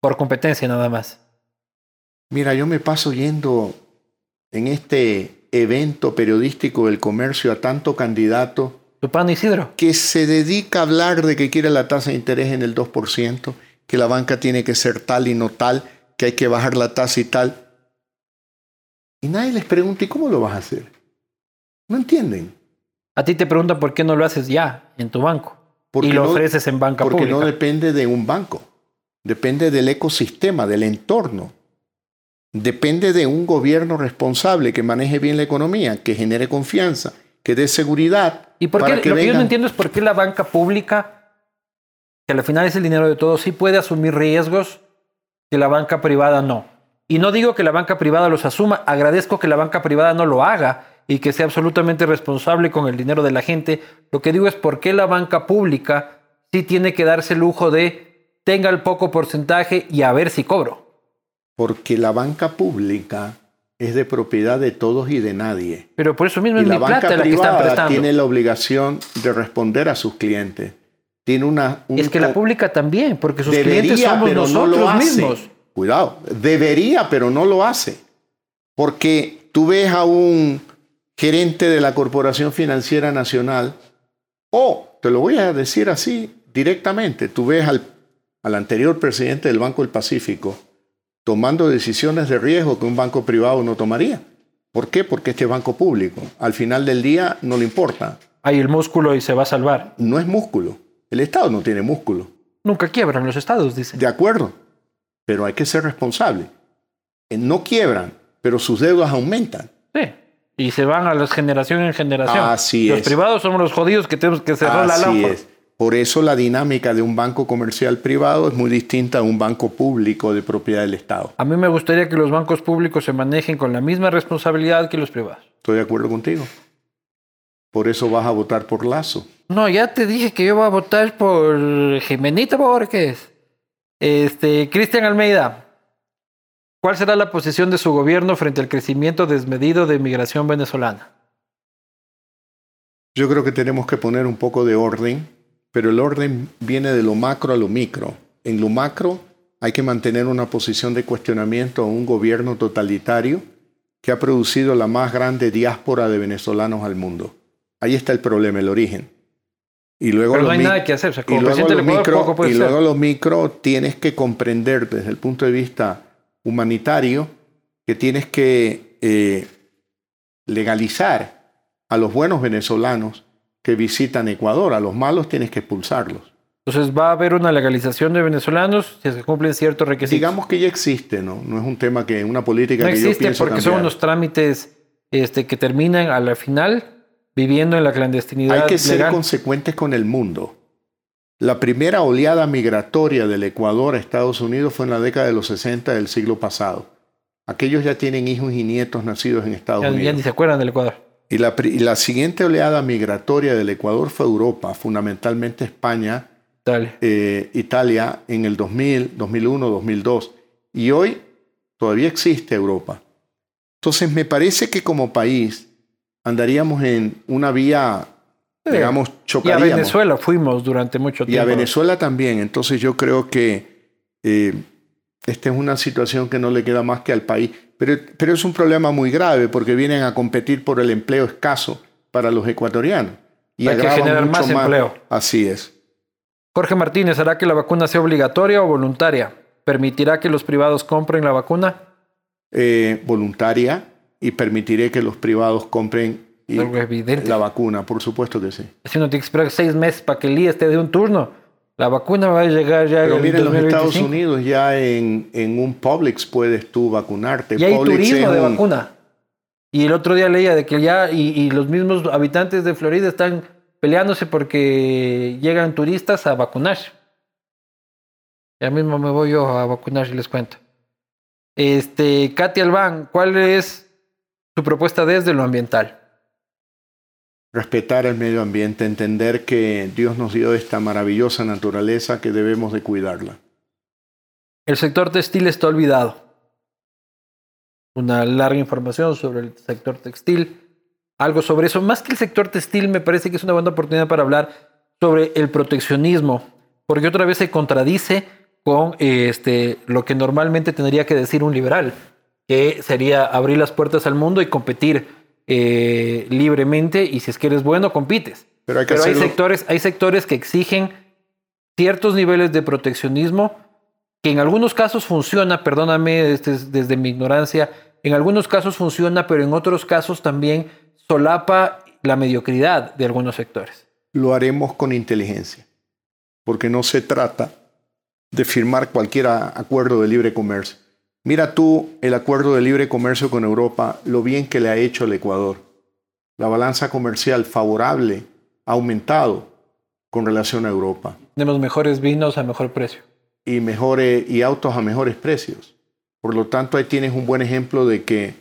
Por competencia nada más. Mira, yo me paso yendo en este evento periodístico del comercio a tanto candidato ¿Tu pan Isidro? que se dedica a hablar de que quiere la tasa de interés en el 2%, que la banca tiene que ser tal y no tal, que hay que bajar la tasa y tal. Y nadie les pregunta, ¿y cómo lo vas a hacer? No entienden. A ti te preguntan por qué no lo haces ya en tu banco. Porque y lo no- ofreces en banca Porque pública. no depende de un banco, depende del ecosistema, del entorno. Depende de un gobierno responsable que maneje bien la economía, que genere confianza, que dé seguridad. ¿Y por qué? Lo que yo no entiendo es por qué la banca pública, que al final es el dinero de todos, sí puede asumir riesgos que la banca privada no. Y no digo que la banca privada los asuma, agradezco que la banca privada no lo haga y que sea absolutamente responsable con el dinero de la gente. Lo que digo es por qué la banca pública sí tiene que darse el lujo de tenga el poco porcentaje y a ver si cobro. Porque la banca pública es de propiedad de todos y de nadie. Pero por eso mismo Y es mi la banca plata la que están prestando. tiene la obligación de responder a sus clientes. Tiene una... un Es que la pública también, porque sus debería, clientes somos pero no nosotros lo hace. mismos. Cuidado, debería, pero no lo hace. Porque tú ves a un gerente de la Corporación Financiera Nacional, o te lo voy a decir así directamente, tú ves al, al anterior presidente del Banco del Pacífico tomando decisiones de riesgo que un banco privado no tomaría. ¿Por qué? Porque este es banco público. Al final del día no le importa. Hay el músculo y se va a salvar. No es músculo. El Estado no tiene músculo. Nunca quiebran los estados, dicen. De acuerdo, pero hay que ser responsable. Eh, No quiebran, pero sus deudas aumentan. Sí. Y se van a la generación en generación. Así los es. privados somos los jodidos que tenemos que cerrar la Así lámpara. es. Por eso la dinámica de un banco comercial privado es muy distinta a un banco público de propiedad del Estado. A mí me gustaría que los bancos públicos se manejen con la misma responsabilidad que los privados. Estoy de acuerdo contigo. Por eso vas a votar por Lazo. No, ya te dije que yo voy a votar por Jimenita Borges. Este, Cristian Almeida. ¿Cuál será la posición de su gobierno frente al crecimiento desmedido de migración venezolana? Yo creo que tenemos que poner un poco de orden, pero el orden viene de lo macro a lo micro. En lo macro hay que mantener una posición de cuestionamiento a un gobierno totalitario que ha producido la más grande diáspora de venezolanos al mundo. Ahí está el problema, el origen. Y luego Pero no hay nada que hacer. O sea, y luego, presidente lo del Ecuador, micro, poco puede y ser. luego lo micro tienes que comprender desde el punto de vista humanitario que tienes que eh, legalizar a los buenos venezolanos que visitan Ecuador. A los malos tienes que expulsarlos. Entonces va a haber una legalización de venezolanos si se cumplen ciertos requisitos. Digamos que ya existe, ¿no? No es un tema que una política no que yo existe pienso porque son unos trámites este, que terminan a la final viviendo en la clandestinidad Hay que ser legal. consecuentes con el mundo. La primera oleada migratoria del Ecuador a Estados Unidos fue en la década de los 60 del siglo pasado. Aquellos ya tienen hijos y nietos nacidos en Estados Ya, ya Unidos. ni se acuerdan del Ecuador. Y la, pri- y la siguiente oleada migratoria del Ecuador fue Europa, fundamentalmente España, eh, Italia en el 2000, 2001, 2002. Y hoy todavía existe Europa. Entonces me parece que como país andaríamos en una vía, Sí. digamos, Y a chocaríamos. Venezuela fuimos durante mucho Y tiempo. a Venezuela también. Entonces yo creo que eh, esta es una situación que no le queda más que al país. Pero, pero es un problema muy grave porque vienen a competir por el empleo escaso para los ecuatorianos. Y Hay que generar más empleo. Así es. Jorge Martínez, ¿hará que la vacuna sea obligatoria o voluntaria? ¿Permitirá que los privados compren la vacuna? Eh, voluntaria y permitiré que los privados compren la vacuna, por supuesto que sí. Si no te esperar seis meses para que el día esté de un turno, la vacuna va a llegar ya Pero en los Estados Unidos ya en, en, un Publix puedes tú vacunarte. Y hay turismo de vacuna. Y el otro día leía de que ya y, y, los mismos habitantes de Florida están peleándose porque llegan turistas a vacunarse. Ya mismo me voy yo a vacunar y les cuento. Este, Katy Albán, ¿cuál es su propuesta desde lo ambiental? Respetar el medio ambiente, entender que Dios nos dio esta maravillosa naturaleza que debemos de cuidarla. El sector textil está olvidado. Una larga información sobre el sector textil. Algo sobre eso. Más que el sector textil, me parece que es una buena oportunidad para hablar sobre el proteccionismo, porque otra vez se contradice con este, lo que normalmente tendría que decir un liberal, que sería abrir las puertas al mundo y competir eh, libremente y si es que eres bueno, compites. Pero, hay, sectores, hay sectores que exigen ciertos niveles de proteccionismo que en algunos casos funciona, perdóname desde, desde mi ignorancia, en algunos casos funciona, pero en otros casos también solapa la mediocridad de algunos sectores. Lo haremos con inteligencia, porque no se trata de firmar cualquier acuerdo de libre comercio. Mira tú el acuerdo de libre comercio con Europa, lo bien que le ha hecho el Ecuador. La balanza comercial favorable ha aumentado con relación a Europa. Tenemos mejores vinos a mejor precio. Y, mejores, y autos a mejores precios. Por lo tanto, ahí tienes un buen ejemplo de que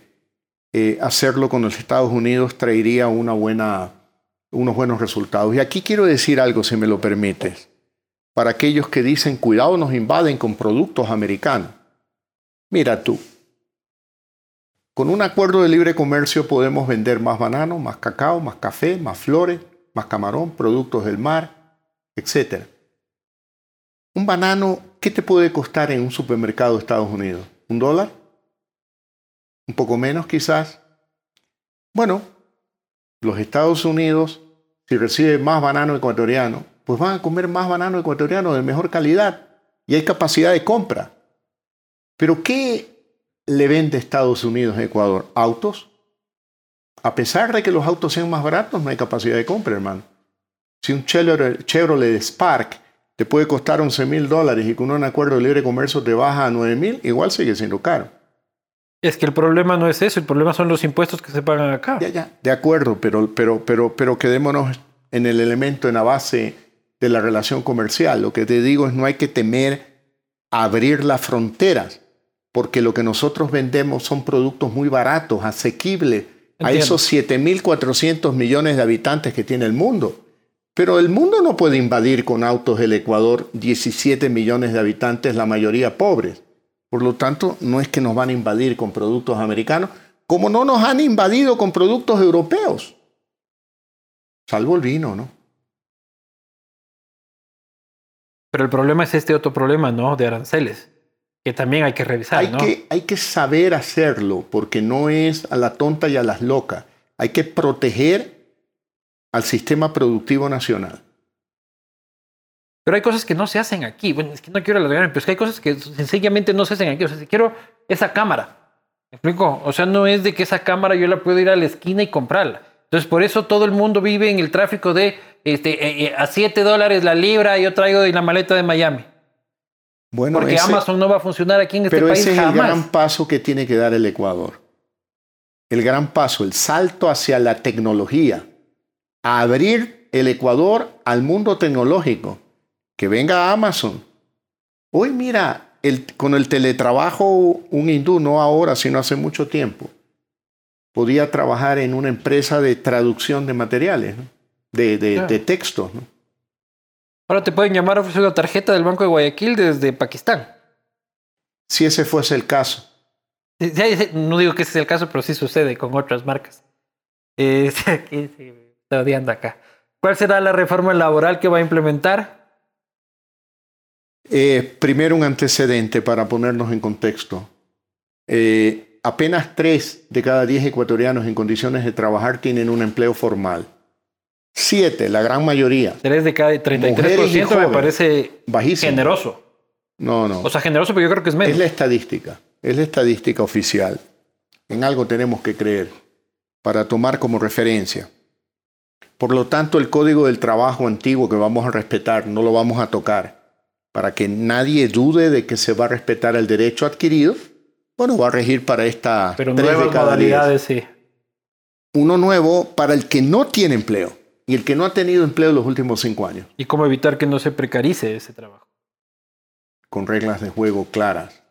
eh, hacerlo con los Estados Unidos traería una buena, unos buenos resultados. Y aquí quiero decir algo, si me lo permites para aquellos que dicen, cuidado, nos invaden con productos americanos. Mira tú, con un acuerdo de libre comercio podemos vender más banano, más cacao, más café, más flores, más camarón, productos del mar, etc. Un banano, ¿qué te puede costar en un supermercado de Estados Unidos? ¿Un dólar? ¿Un poco menos quizás? Bueno, los Estados Unidos, si recibe más banano ecuatoriano, pues van a comer más banano ecuatoriano de mejor calidad y hay capacidad de compra. Pero ¿qué le vende Estados Unidos a Ecuador? ¿Autos? A pesar de que los autos sean más baratos, no hay capacidad de compra, hermano. Si un Chevrolet Spark te puede costar 11 mil dólares y con un acuerdo de libre comercio te baja a 9 mil, igual sigue siendo caro. Es que el problema no es eso, el problema son los impuestos que se pagan acá. Ya, ya, de acuerdo, pero, pero, pero, pero quedémonos en el elemento, en la base de la relación comercial. Lo que te digo es no hay que temer abrir las fronteras, porque lo que nosotros vendemos son productos muy baratos, asequibles a esos 7.400 millones de habitantes que tiene el mundo. Pero el mundo no puede invadir con autos el Ecuador 17 millones de habitantes, la mayoría pobres. Por lo tanto, no es que nos van a invadir con productos americanos, como no nos han invadido con productos europeos. Salvo el vino, ¿no? Pero el problema es este otro problema, ¿no? De aranceles, que también hay que revisar, hay Que, hay que saber hacerlo, porque no es a la tonta y a las locas. Hay que proteger al sistema productivo nacional. Pero hay cosas que no se hacen aquí. Bueno, es que no quiero alargarme, pero es que hay cosas que sencillamente no se hacen aquí. O sea, si quiero esa cámara, ¿me explico? O sea, no es de que esa cámara yo la puedo ir a la esquina y comprarla. Entonces, por eso todo el mundo vive en el tráfico de este, eh, eh, a 7 dólares la libra, yo traigo de la maleta de Miami. Bueno, Porque Amazon no va a funcionar aquí en este pero país. Pero ese es el gran paso que tiene que dar el Ecuador. El gran paso, el salto hacia la tecnología. A abrir el Ecuador al mundo tecnológico. Que venga Amazon. Hoy mira, el, con el teletrabajo, un hindú, no ahora, sino hace mucho tiempo, podía trabajar en una empresa de traducción de materiales, de, de, texto. Ahora te pueden llamar a ofrecer una tarjeta del Banco de Guayaquil desde Pakistán. Si ese fuese el caso. No digo que ese sea el caso, pero sí sucede con otras marcas. Eh, está odiando acá. ¿Cuál será la reforma laboral que va a implementar? Eh, primero un antecedente para ponernos en contexto. Eh, apenas 3 de cada 10 ecuatorianos en condiciones de trabajar tienen un empleo formal. 7, la gran mayoría. 3 de cada 33% me parece bajísimo. generoso. No, no. O sea, generoso, pero yo creo que es menos. Es la estadística, es la estadística oficial. En algo tenemos que creer para tomar como referencia. Por lo tanto, el código del trabajo antiguo que vamos a respetar no lo vamos a tocar para que nadie dude de que se va a respetar el derecho adquirido. Bueno, va a regir para esta Pero tres nuevas de cada modalidades, diez. sí. Uno nuevo para el que no tiene empleo y el que no ha tenido empleo en los últimos cinco años, ¿Y cómo evitar que no se precarice ese trabajo? con reglas de juego claras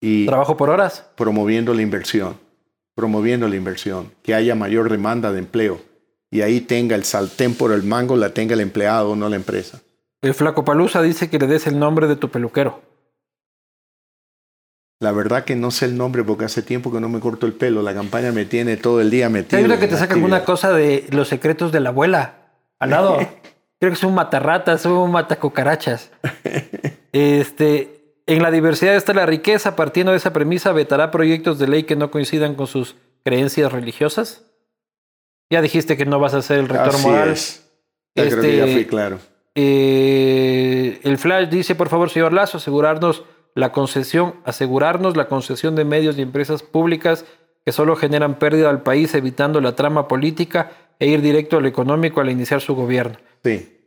y ¿Trabajo por horas? promoviendo la inversión, promoviendo la inversión, que haya mayor demanda de empleo y ahí tenga el saltén por el mango, la tenga el empleado, no la empresa. El flaco Palusa dice que le des el nombre de tu peluquero. La verdad que no sé el nombre porque hace tiempo que no me corto el pelo. La campaña me tiene todo el día metido. Hay una que te la saca alguna actividad. cosa de los secretos de la abuela. Al lado. Creo que es un matarratas, un matacucarachas. Este, en la diversidad está la riqueza. Partiendo de esa premisa, vetará proyectos de ley que no coincidan con sus creencias religiosas. Ya dijiste que no vas a ser el rector Así moral. es. Ya creo que ya Este, fui claro. Eh, el Flash dice, por favor, señor Lazo, asegurarnos la concesión, asegurarnos la concesión de medios y empresas públicas que solo generan pérdida al país, evitando la trama política e ir directo al económico al iniciar su gobierno. Sí.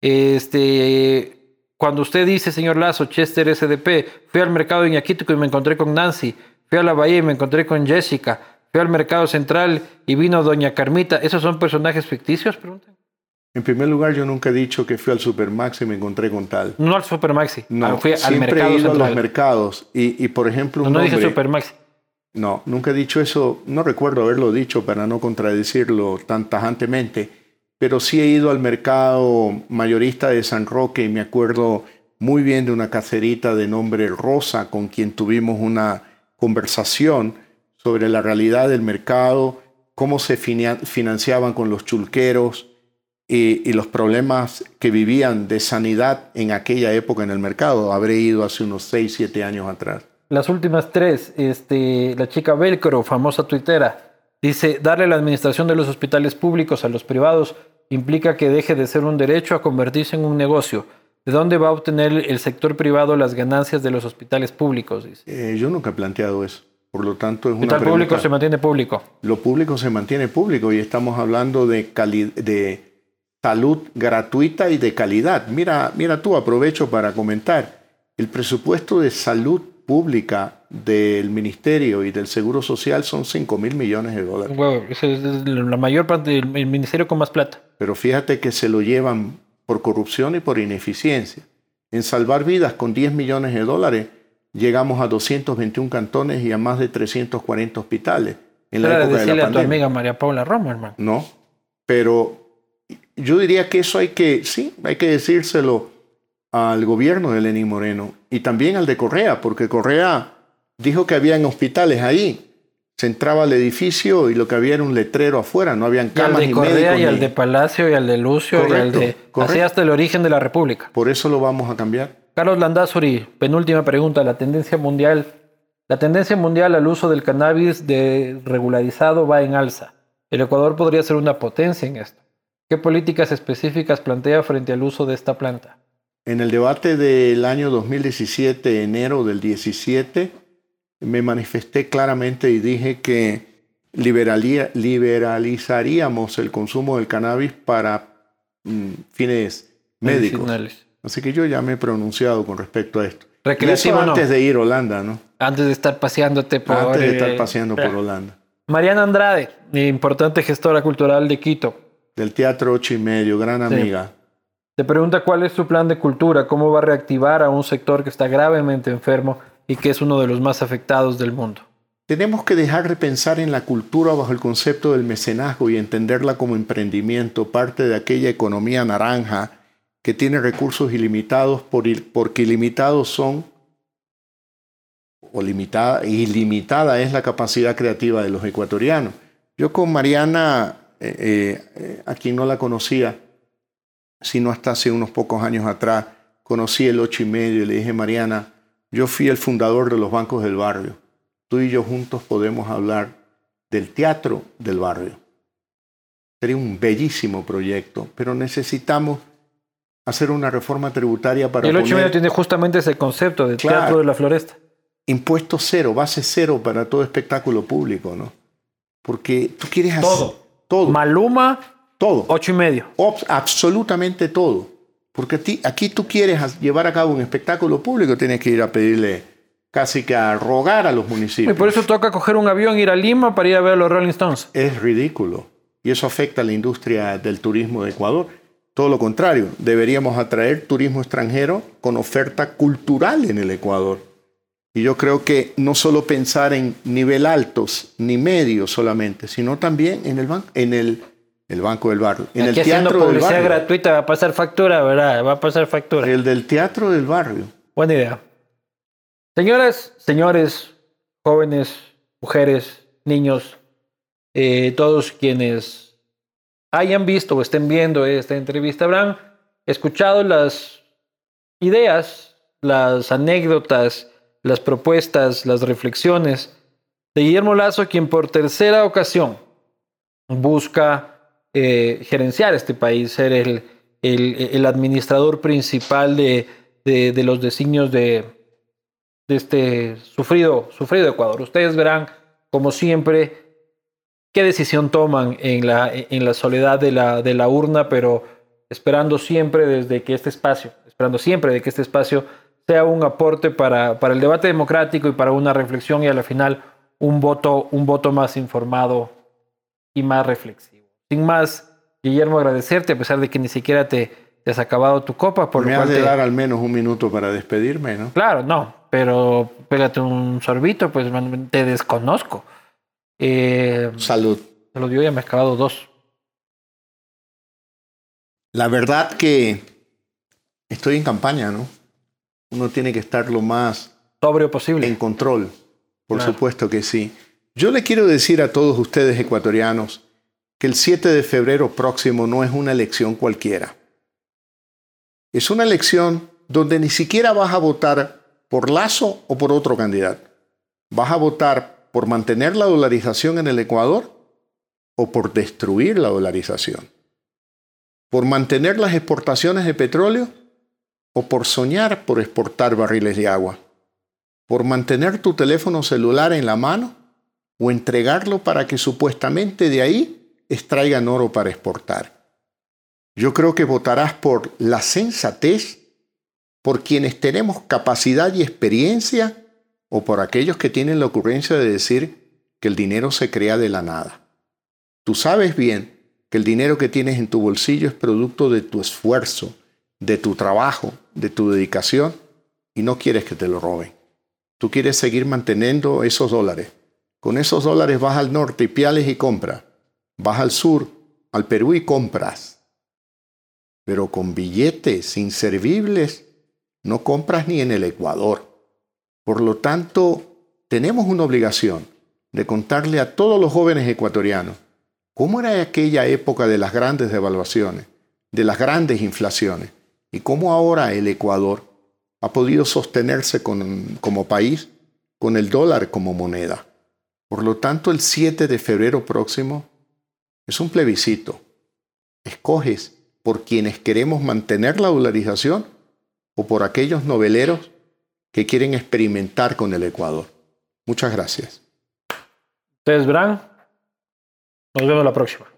Este, cuando usted dice, señor Lazo, Chester SDP, fui al mercado de Iñaquito y me encontré con Nancy, fui a la Bahía y me encontré con Jessica, fui al mercado central y vino doña Carmita, ¿esos son personajes ficticios? Preguntan. En primer lugar, yo nunca he dicho que fui al Supermax y me encontré con tal. No al Supermaxi, No, ah, fui al siempre mercado he ido a central. los mercados. Y, y, por ejemplo, No, un no dije hombre- Supermaxi. No, nunca he dicho eso. No recuerdo haberlo dicho para no contradecirlo tan tajantemente. Pero sí he ido al mercado mayorista de San Roque y me acuerdo muy bien de una cacerita de nombre Rosa con quien tuvimos una conversación sobre la realidad del mercado, cómo se financiaban con los chulqueros y, y los problemas que vivían de sanidad en aquella época en el mercado. Habré ido hace unos 6, 7 años atrás. Las últimas tres, este, la chica Velcro, famosa tuitera, dice, darle la administración de los hospitales públicos a los privados implica que deje de ser un derecho a convertirse en un negocio. ¿De dónde va a obtener el sector privado las ganancias de los hospitales públicos? Dice. Eh, yo nunca he planteado eso. Por lo tanto, es una hospital público pregunta- se mantiene público. Lo público se mantiene público y estamos hablando de, de salud gratuita y de calidad. Mira, mira tú, aprovecho para comentar. El presupuesto de salud pública del Ministerio y del Seguro Social son 5 mil millones de dólares. Ese es la mayor parte del el ministerio con más plata. Pero fíjate que se lo llevan por corrupción y por ineficiencia. En salvar vidas con 10 millones de dólares llegamos a 221 cantones y a más de 340 hospitales en la época de la a tu pandemia. amiga María Paula Romo, hermano. No, pero yo diría que eso hay que, sí, hay que decírselo al gobierno de Lenín Moreno y también al de Correa, porque Correa dijo que habían hospitales ahí. Se entraba al edificio y lo que había era un letrero afuera, no habían Y al camas de Correa y al de Palacio y al de Lucio y al Correcto, de... Así hasta el origen de la República. Por eso lo vamos a cambiar. Carlos Landazuri, penúltima pregunta. La tendencia mundial, la tendencia mundial al uso del cannabis de regularizado va en alza. El Ecuador podría ser una potencia en esto. ¿Qué políticas específicas plantea frente al uso de esta planta? En el debate del año 2017, enero del 17, me manifesté claramente y dije que liberalizaríamos el consumo del cannabis para mm, fines médicos. Así que yo ya me he pronunciado con respecto a esto. Recreativo eso no. antes de ir a Holanda, ¿no? Antes de estar paseándote por... antes de eh, estar paseando por Holanda. Mariana Andrade, importante gestora cultural de Quito. Del Teatro Ocho y Medio, gran Sí. amiga. Te pregunta cuál es su plan de cultura, cómo va a reactivar a un sector que está gravemente enfermo y que es uno de los más afectados del mundo. Tenemos que dejar de pensar en la cultura bajo el concepto del mecenazgo y entenderla como emprendimiento, parte de aquella economía naranja que tiene recursos ilimitados por il- porque ilimitados son o limitada, ilimitada es la capacidad creativa de los ecuatorianos. Yo con Mariana, eh, eh, a quien no la conocía, sino hasta hace unos pocos años atrás, conocí el ocho y medio y le dije, Mariana, yo fui el fundador de los bancos del barrio. Tú y yo juntos podemos hablar del teatro del barrio. Sería un bellísimo proyecto, pero necesitamos hacer una reforma tributaria para... el 8 y medio tiene justamente ese concepto de teatro de la floresta. Impuesto cero, base cero para todo espectáculo público, ¿no? Porque tú quieres hacer... Todo. Todo. Maluma, todo. Ocho y medio. absolutamente todo. Porque ti, aquí tú quieres llevar a cabo un espectáculo público, tienes que ir a pedirle casi que a rogar a los municipios. Y por eso toca coger un avión, ir a Lima para ir a ver a los Rolling Stones. Es ridículo. Y eso afecta a la industria del turismo de Ecuador. Todo lo contrario, deberíamos atraer turismo extranjero con oferta cultural en el Ecuador. Y yo creo que no solo pensar en nivel altos ni medios solamente, sino también en el, en el el Banco del Barrio. En el Teatro del Barrio. gratuita va a pasar factura, ¿verdad? Va a pasar factura. El del Teatro del Barrio. Buena idea. Señoras, señores, jóvenes, mujeres, niños, eh, todos quienes hayan visto o estén viendo esta entrevista habrán escuchado las ideas, las anécdotas, las propuestas, las reflexiones de Guillermo Lazo, quien por tercera ocasión busca eh, gerenciar este país, ser el, el, administrador principal de, de, los designios de, de, este sufrido, sufrido Ecuador. Ustedes verán, como siempre, qué decisión toman en la, en la soledad de la, de la urna, pero esperando siempre desde que este espacio, esperando siempre de que este espacio sea un aporte para, para el debate democrático y para una reflexión y a la final un voto, un voto más informado y más reflexivo. Sin más, Guillermo, agradecerte, a pesar de que ni siquiera te, has acabado tu copa. Por Me has de dar al menos un minuto para despedirme, ¿no? Claro, no, pero pégate un sorbito, pues te desconozco. Eh, Salud. Salud, yo ya me he acabado dos. La verdad que estoy en campaña, ¿no? Uno tiene que estar lo más sobrio posible. En control, por supuesto que sí. Yo le quiero decir a todos ustedes ecuatorianos que el 7 de febrero próximo no es una elección cualquiera. Es una elección donde ni siquiera vas a votar por Lazo o por otro candidato. Vas a votar por mantener la dolarización en el Ecuador o por destruir la dolarización. Por mantener las exportaciones de petróleo o por soñar por exportar barriles de agua. Por mantener tu teléfono celular en la mano o entregarlo para que supuestamente de ahí extraigan oro para exportar. Yo creo que votarás por la sensatez, por quienes tenemos capacidad y experiencia, o por aquellos que tienen la ocurrencia de decir que el dinero se crea de la nada. Tú sabes bien que el dinero que tienes en tu bolsillo es producto de tu esfuerzo, de tu trabajo, de tu dedicación, y no quieres que te lo roben. Tú quieres seguir manteniendo esos dólares. Con esos dólares vas al norte y piales y compras Vas al sur, al Perú y compras. Pero con billetes inservibles no compras ni en el Ecuador. Por lo tanto, tenemos una obligación de contarle a todos los jóvenes ecuatorianos cómo era aquella época de las grandes devaluaciones, de las grandes inflaciones, y cómo ahora el Ecuador ha podido sostenerse como país con el dólar como moneda. Por lo tanto, el 7 de febrero próximo es un plebiscito. Escoges por quienes queremos mantener la dolarización o por aquellos noveleros que quieren experimentar con el Ecuador. Muchas gracias. Ustedes verán. Nos vemos la próxima.